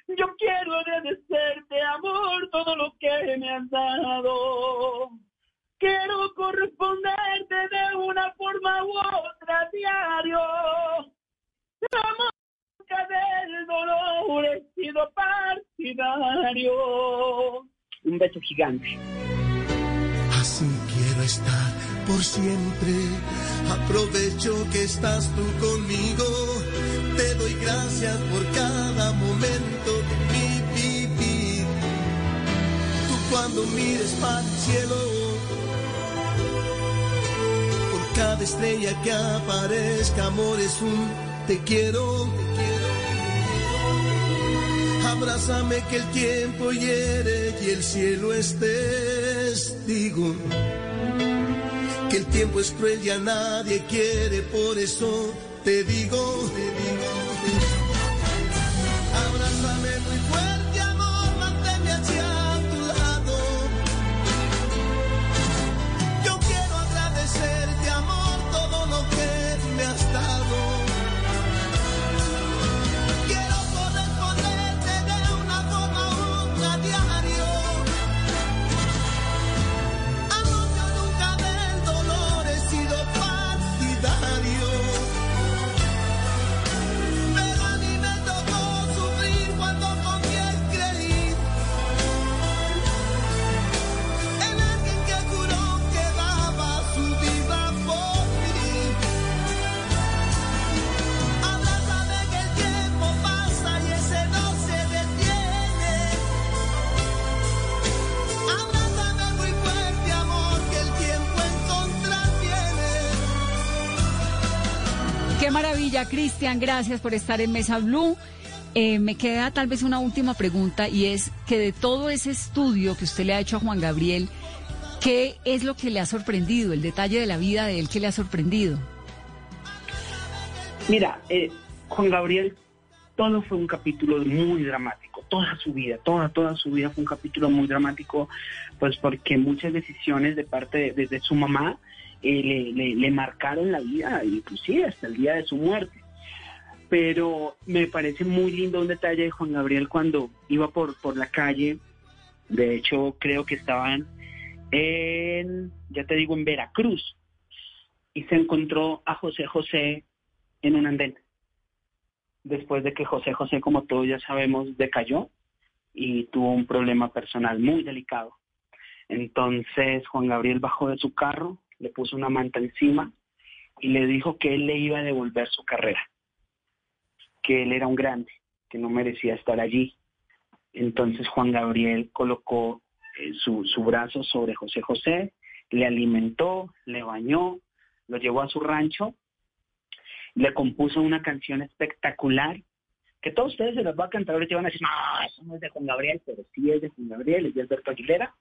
Yo quiero agradecerte, amor, todo lo que me has dado. Quiero corresponderte de una forma u otra diario. Nunca del dolor he sido partidario. Un beso gigante. Así quiero estar por siempre. Aprovecho que estás tú conmigo. Te doy gracias por cada momento de mi. Tú cuando mires para el cielo, por cada estrella que aparezca, amor es un te quiero. Abrázame que el tiempo hiere y el cielo es testigo. Que el tiempo es cruel y a nadie quiere, por eso te digo, te digo. Cristian. Gracias por estar en Mesa Blue. Eh, me queda tal vez una última pregunta y es que de todo ese estudio que usted le ha hecho a Juan Gabriel, ¿qué es lo que le ha sorprendido? El detalle de la vida de él que le ha sorprendido. Mira, eh, Juan Gabriel, todo fue un capítulo muy dramático, toda su vida, toda, toda su vida fue un capítulo muy dramático, pues porque muchas decisiones de parte de, su mamá eh, le, le- le marcaron la vida, inclusive hasta el día de su muerte. Pero me parece muy lindo un detalle de Juan Gabriel cuando iba por, por la calle, de hecho creo que estaban en, ya te digo, en Veracruz, y se encontró a José José en un andén. Después de que José José, como todos ya sabemos, decayó y tuvo un problema personal muy delicado. Entonces Juan Gabriel bajó de su carro, le puso una manta encima y le dijo que él le iba a devolver su carrera, que él era un grande, que no merecía estar allí. Entonces Juan Gabriel colocó eh, su, su brazo sobre José José, le alimentó, le bañó, lo llevó a su rancho le compuso una canción espectacular que todos ustedes se las va a cantar ahorita y van a decir, no, eso no es de Juan Gabriel, pero sí es de Juan Gabriel, es de Alberto Aguilera.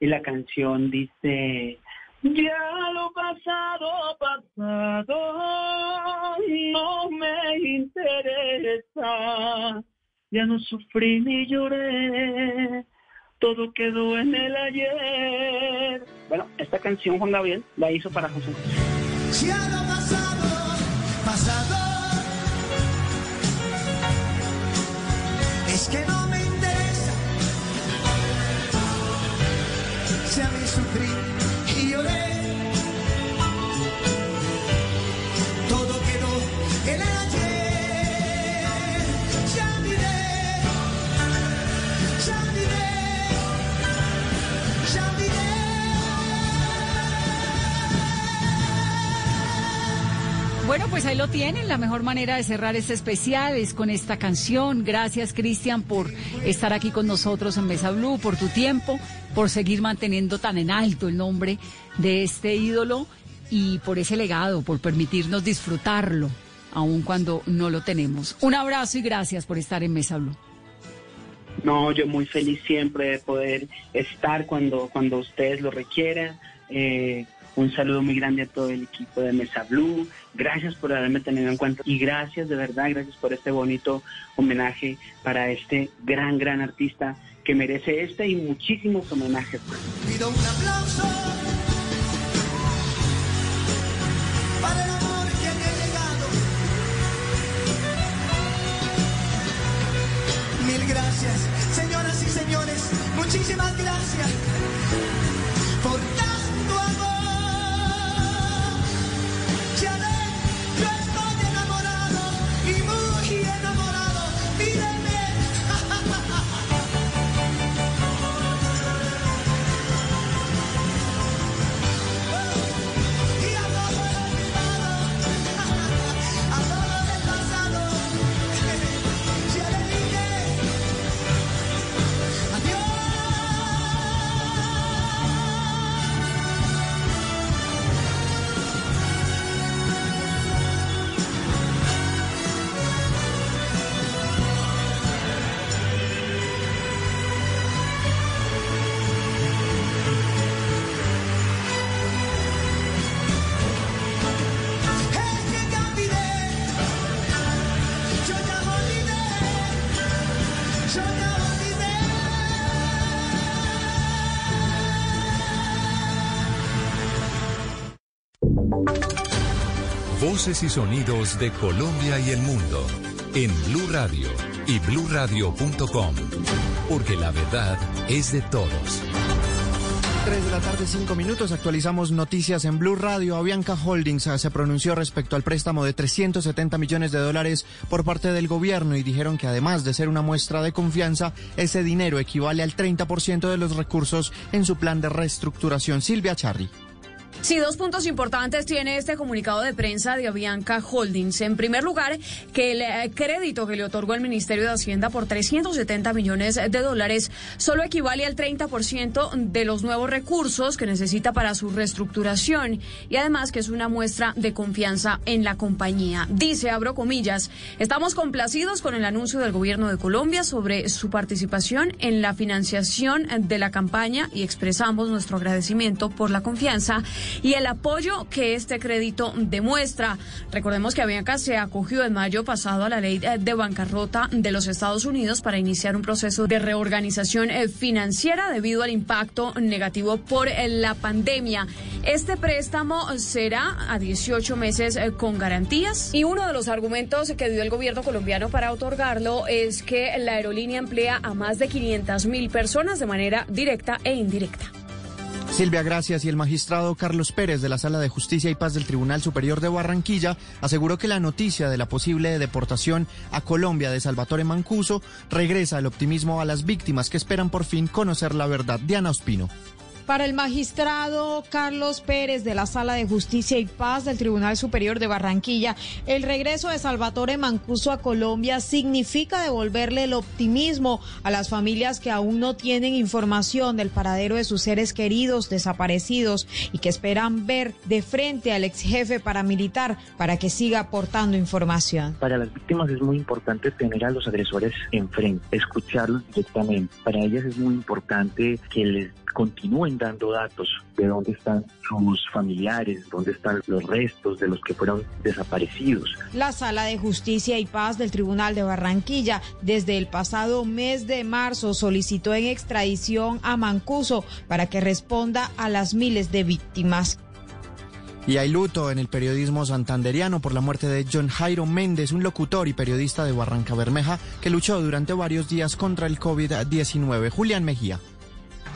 Y la canción dice, ya lo pasado, pasado, no me interesa, ya no sufrí ni lloré, todo quedó en el ayer. Bueno, esta canción Juan Gabriel la hizo para José tienen. La mejor manera de cerrar este especial es con esta canción. Gracias, Cristian, por estar aquí con nosotros en Mesa Blue, por tu tiempo, por seguir manteniendo tan en alto el nombre de este ídolo y por ese legado, por permitirnos disfrutarlo, aun cuando no lo tenemos. Un abrazo y gracias por estar en Mesa Blue. No, yo muy feliz siempre de poder estar cuando, cuando ustedes lo requieran. Eh, un saludo muy grande a todo el equipo de Mesa Blue. Gracias por haberme tenido en cuenta y gracias de verdad, gracias por este bonito homenaje para este gran, gran artista que merece este y muchísimos homenajes. Pido un aplauso para el amor que me ha llegado. Mil gracias, señoras y señores, muchísimas gracias por Ya Y sonidos de Colombia y el mundo en Blue Radio y bluradio.com, porque la verdad es de todos. 3 de la tarde, 5 minutos. Actualizamos noticias en Blue Radio. Avianca Holdings ah, se pronunció respecto al préstamo de 370 millones de dólares por parte del gobierno y dijeron que además de ser una muestra de confianza, ese dinero equivale al 30% de los recursos en su plan de reestructuración. Silvia Charri. Sí, dos puntos importantes tiene este comunicado de prensa de Avianca Holdings. En primer lugar, que el eh, crédito que le otorgó el Ministerio de Hacienda por 370 millones de dólares solo equivale al 30% de los nuevos recursos que necesita para su reestructuración y además que es una muestra de confianza en la compañía. Dice, abro comillas, estamos complacidos con el anuncio del gobierno de Colombia sobre su participación en la financiación de la campaña y expresamos nuestro agradecimiento por la confianza y el apoyo que este crédito demuestra. Recordemos que Avianca se acogió en mayo pasado a la ley de bancarrota de los Estados Unidos para iniciar un proceso de reorganización eh, financiera debido al impacto negativo por eh, la pandemia. Este préstamo será a 18 meses eh, con garantías y uno de los argumentos que dio el gobierno colombiano para otorgarlo es que la aerolínea emplea a más de 500 mil personas de manera directa e indirecta. Silvia Gracias y el magistrado Carlos Pérez de la Sala de Justicia y Paz del Tribunal Superior de Barranquilla aseguró que la noticia de la posible deportación a Colombia de Salvatore Mancuso regresa el optimismo a las víctimas que esperan por fin conocer la verdad. Diana Ospino. Para el magistrado Carlos Pérez de la Sala de Justicia y Paz del Tribunal Superior de Barranquilla, el regreso de Salvatore Mancuso a Colombia significa devolverle el optimismo a las familias que aún no tienen información del paradero de sus seres queridos desaparecidos y que esperan ver de frente al ex jefe paramilitar para que siga aportando información. Para las víctimas es muy importante tener a los agresores enfrente, escucharlos directamente. Para ellas es muy importante que les continúen dando datos de dónde están sus familiares, dónde están los restos de los que fueron desaparecidos. La Sala de Justicia y Paz del Tribunal de Barranquilla desde el pasado mes de marzo solicitó en extradición a Mancuso para que responda a las miles de víctimas. Y hay luto en el periodismo santanderiano por la muerte de John Jairo Méndez, un locutor y periodista de Barranca Bermeja que luchó durante varios días contra el COVID-19. Julián Mejía.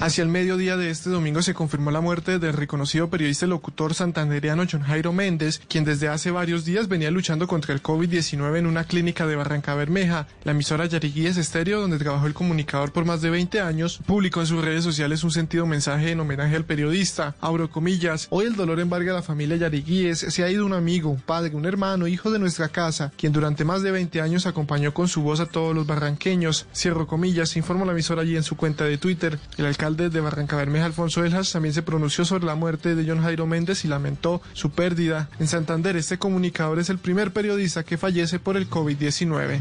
Hacia el mediodía de este domingo se confirmó la muerte del reconocido periodista y locutor santandereano John Jairo Méndez, quien desde hace varios días venía luchando contra el COVID-19 en una clínica de Barranca Bermeja. La emisora Yariguíes Estéreo, donde trabajó el comunicador por más de 20 años, publicó en sus redes sociales un sentido mensaje en homenaje al periodista. Abro comillas, hoy el dolor embarga a la familia Yariguíes, se ha ido un amigo, un padre, un hermano, hijo de nuestra casa, quien durante más de 20 años acompañó con su voz a todos los barranqueños. Cierro comillas, informó la emisora allí en su cuenta de Twitter. El alcalde de Barranca Bermeja, Alfonso Eljas, también se pronunció sobre la muerte de John Jairo Méndez y lamentó su pérdida. En Santander, este comunicador es el primer periodista que fallece por el COVID-19.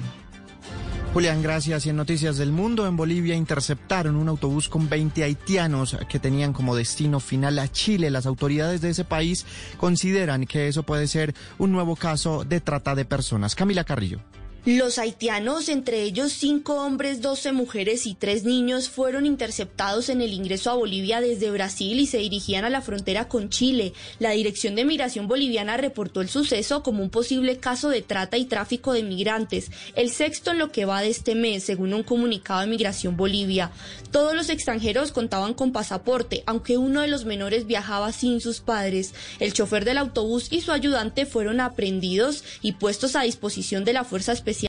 Julián, gracias. Y en Noticias del Mundo, en Bolivia interceptaron un autobús con 20 haitianos que tenían como destino final a Chile. Las autoridades de ese país consideran que eso puede ser un nuevo caso de trata de personas. Camila Carrillo. Los haitianos, entre ellos cinco hombres, doce mujeres y tres niños, fueron interceptados en el ingreso a Bolivia desde Brasil y se dirigían a la frontera con Chile. La Dirección de Migración Boliviana reportó el suceso como un posible caso de trata y tráfico de migrantes, el sexto en lo que va de este mes, según un comunicado de Migración Bolivia. Todos los extranjeros contaban con pasaporte, aunque uno de los menores viajaba sin sus padres. El chofer del autobús y su ayudante fueron aprendidos y puestos a disposición de la Fuerza Especial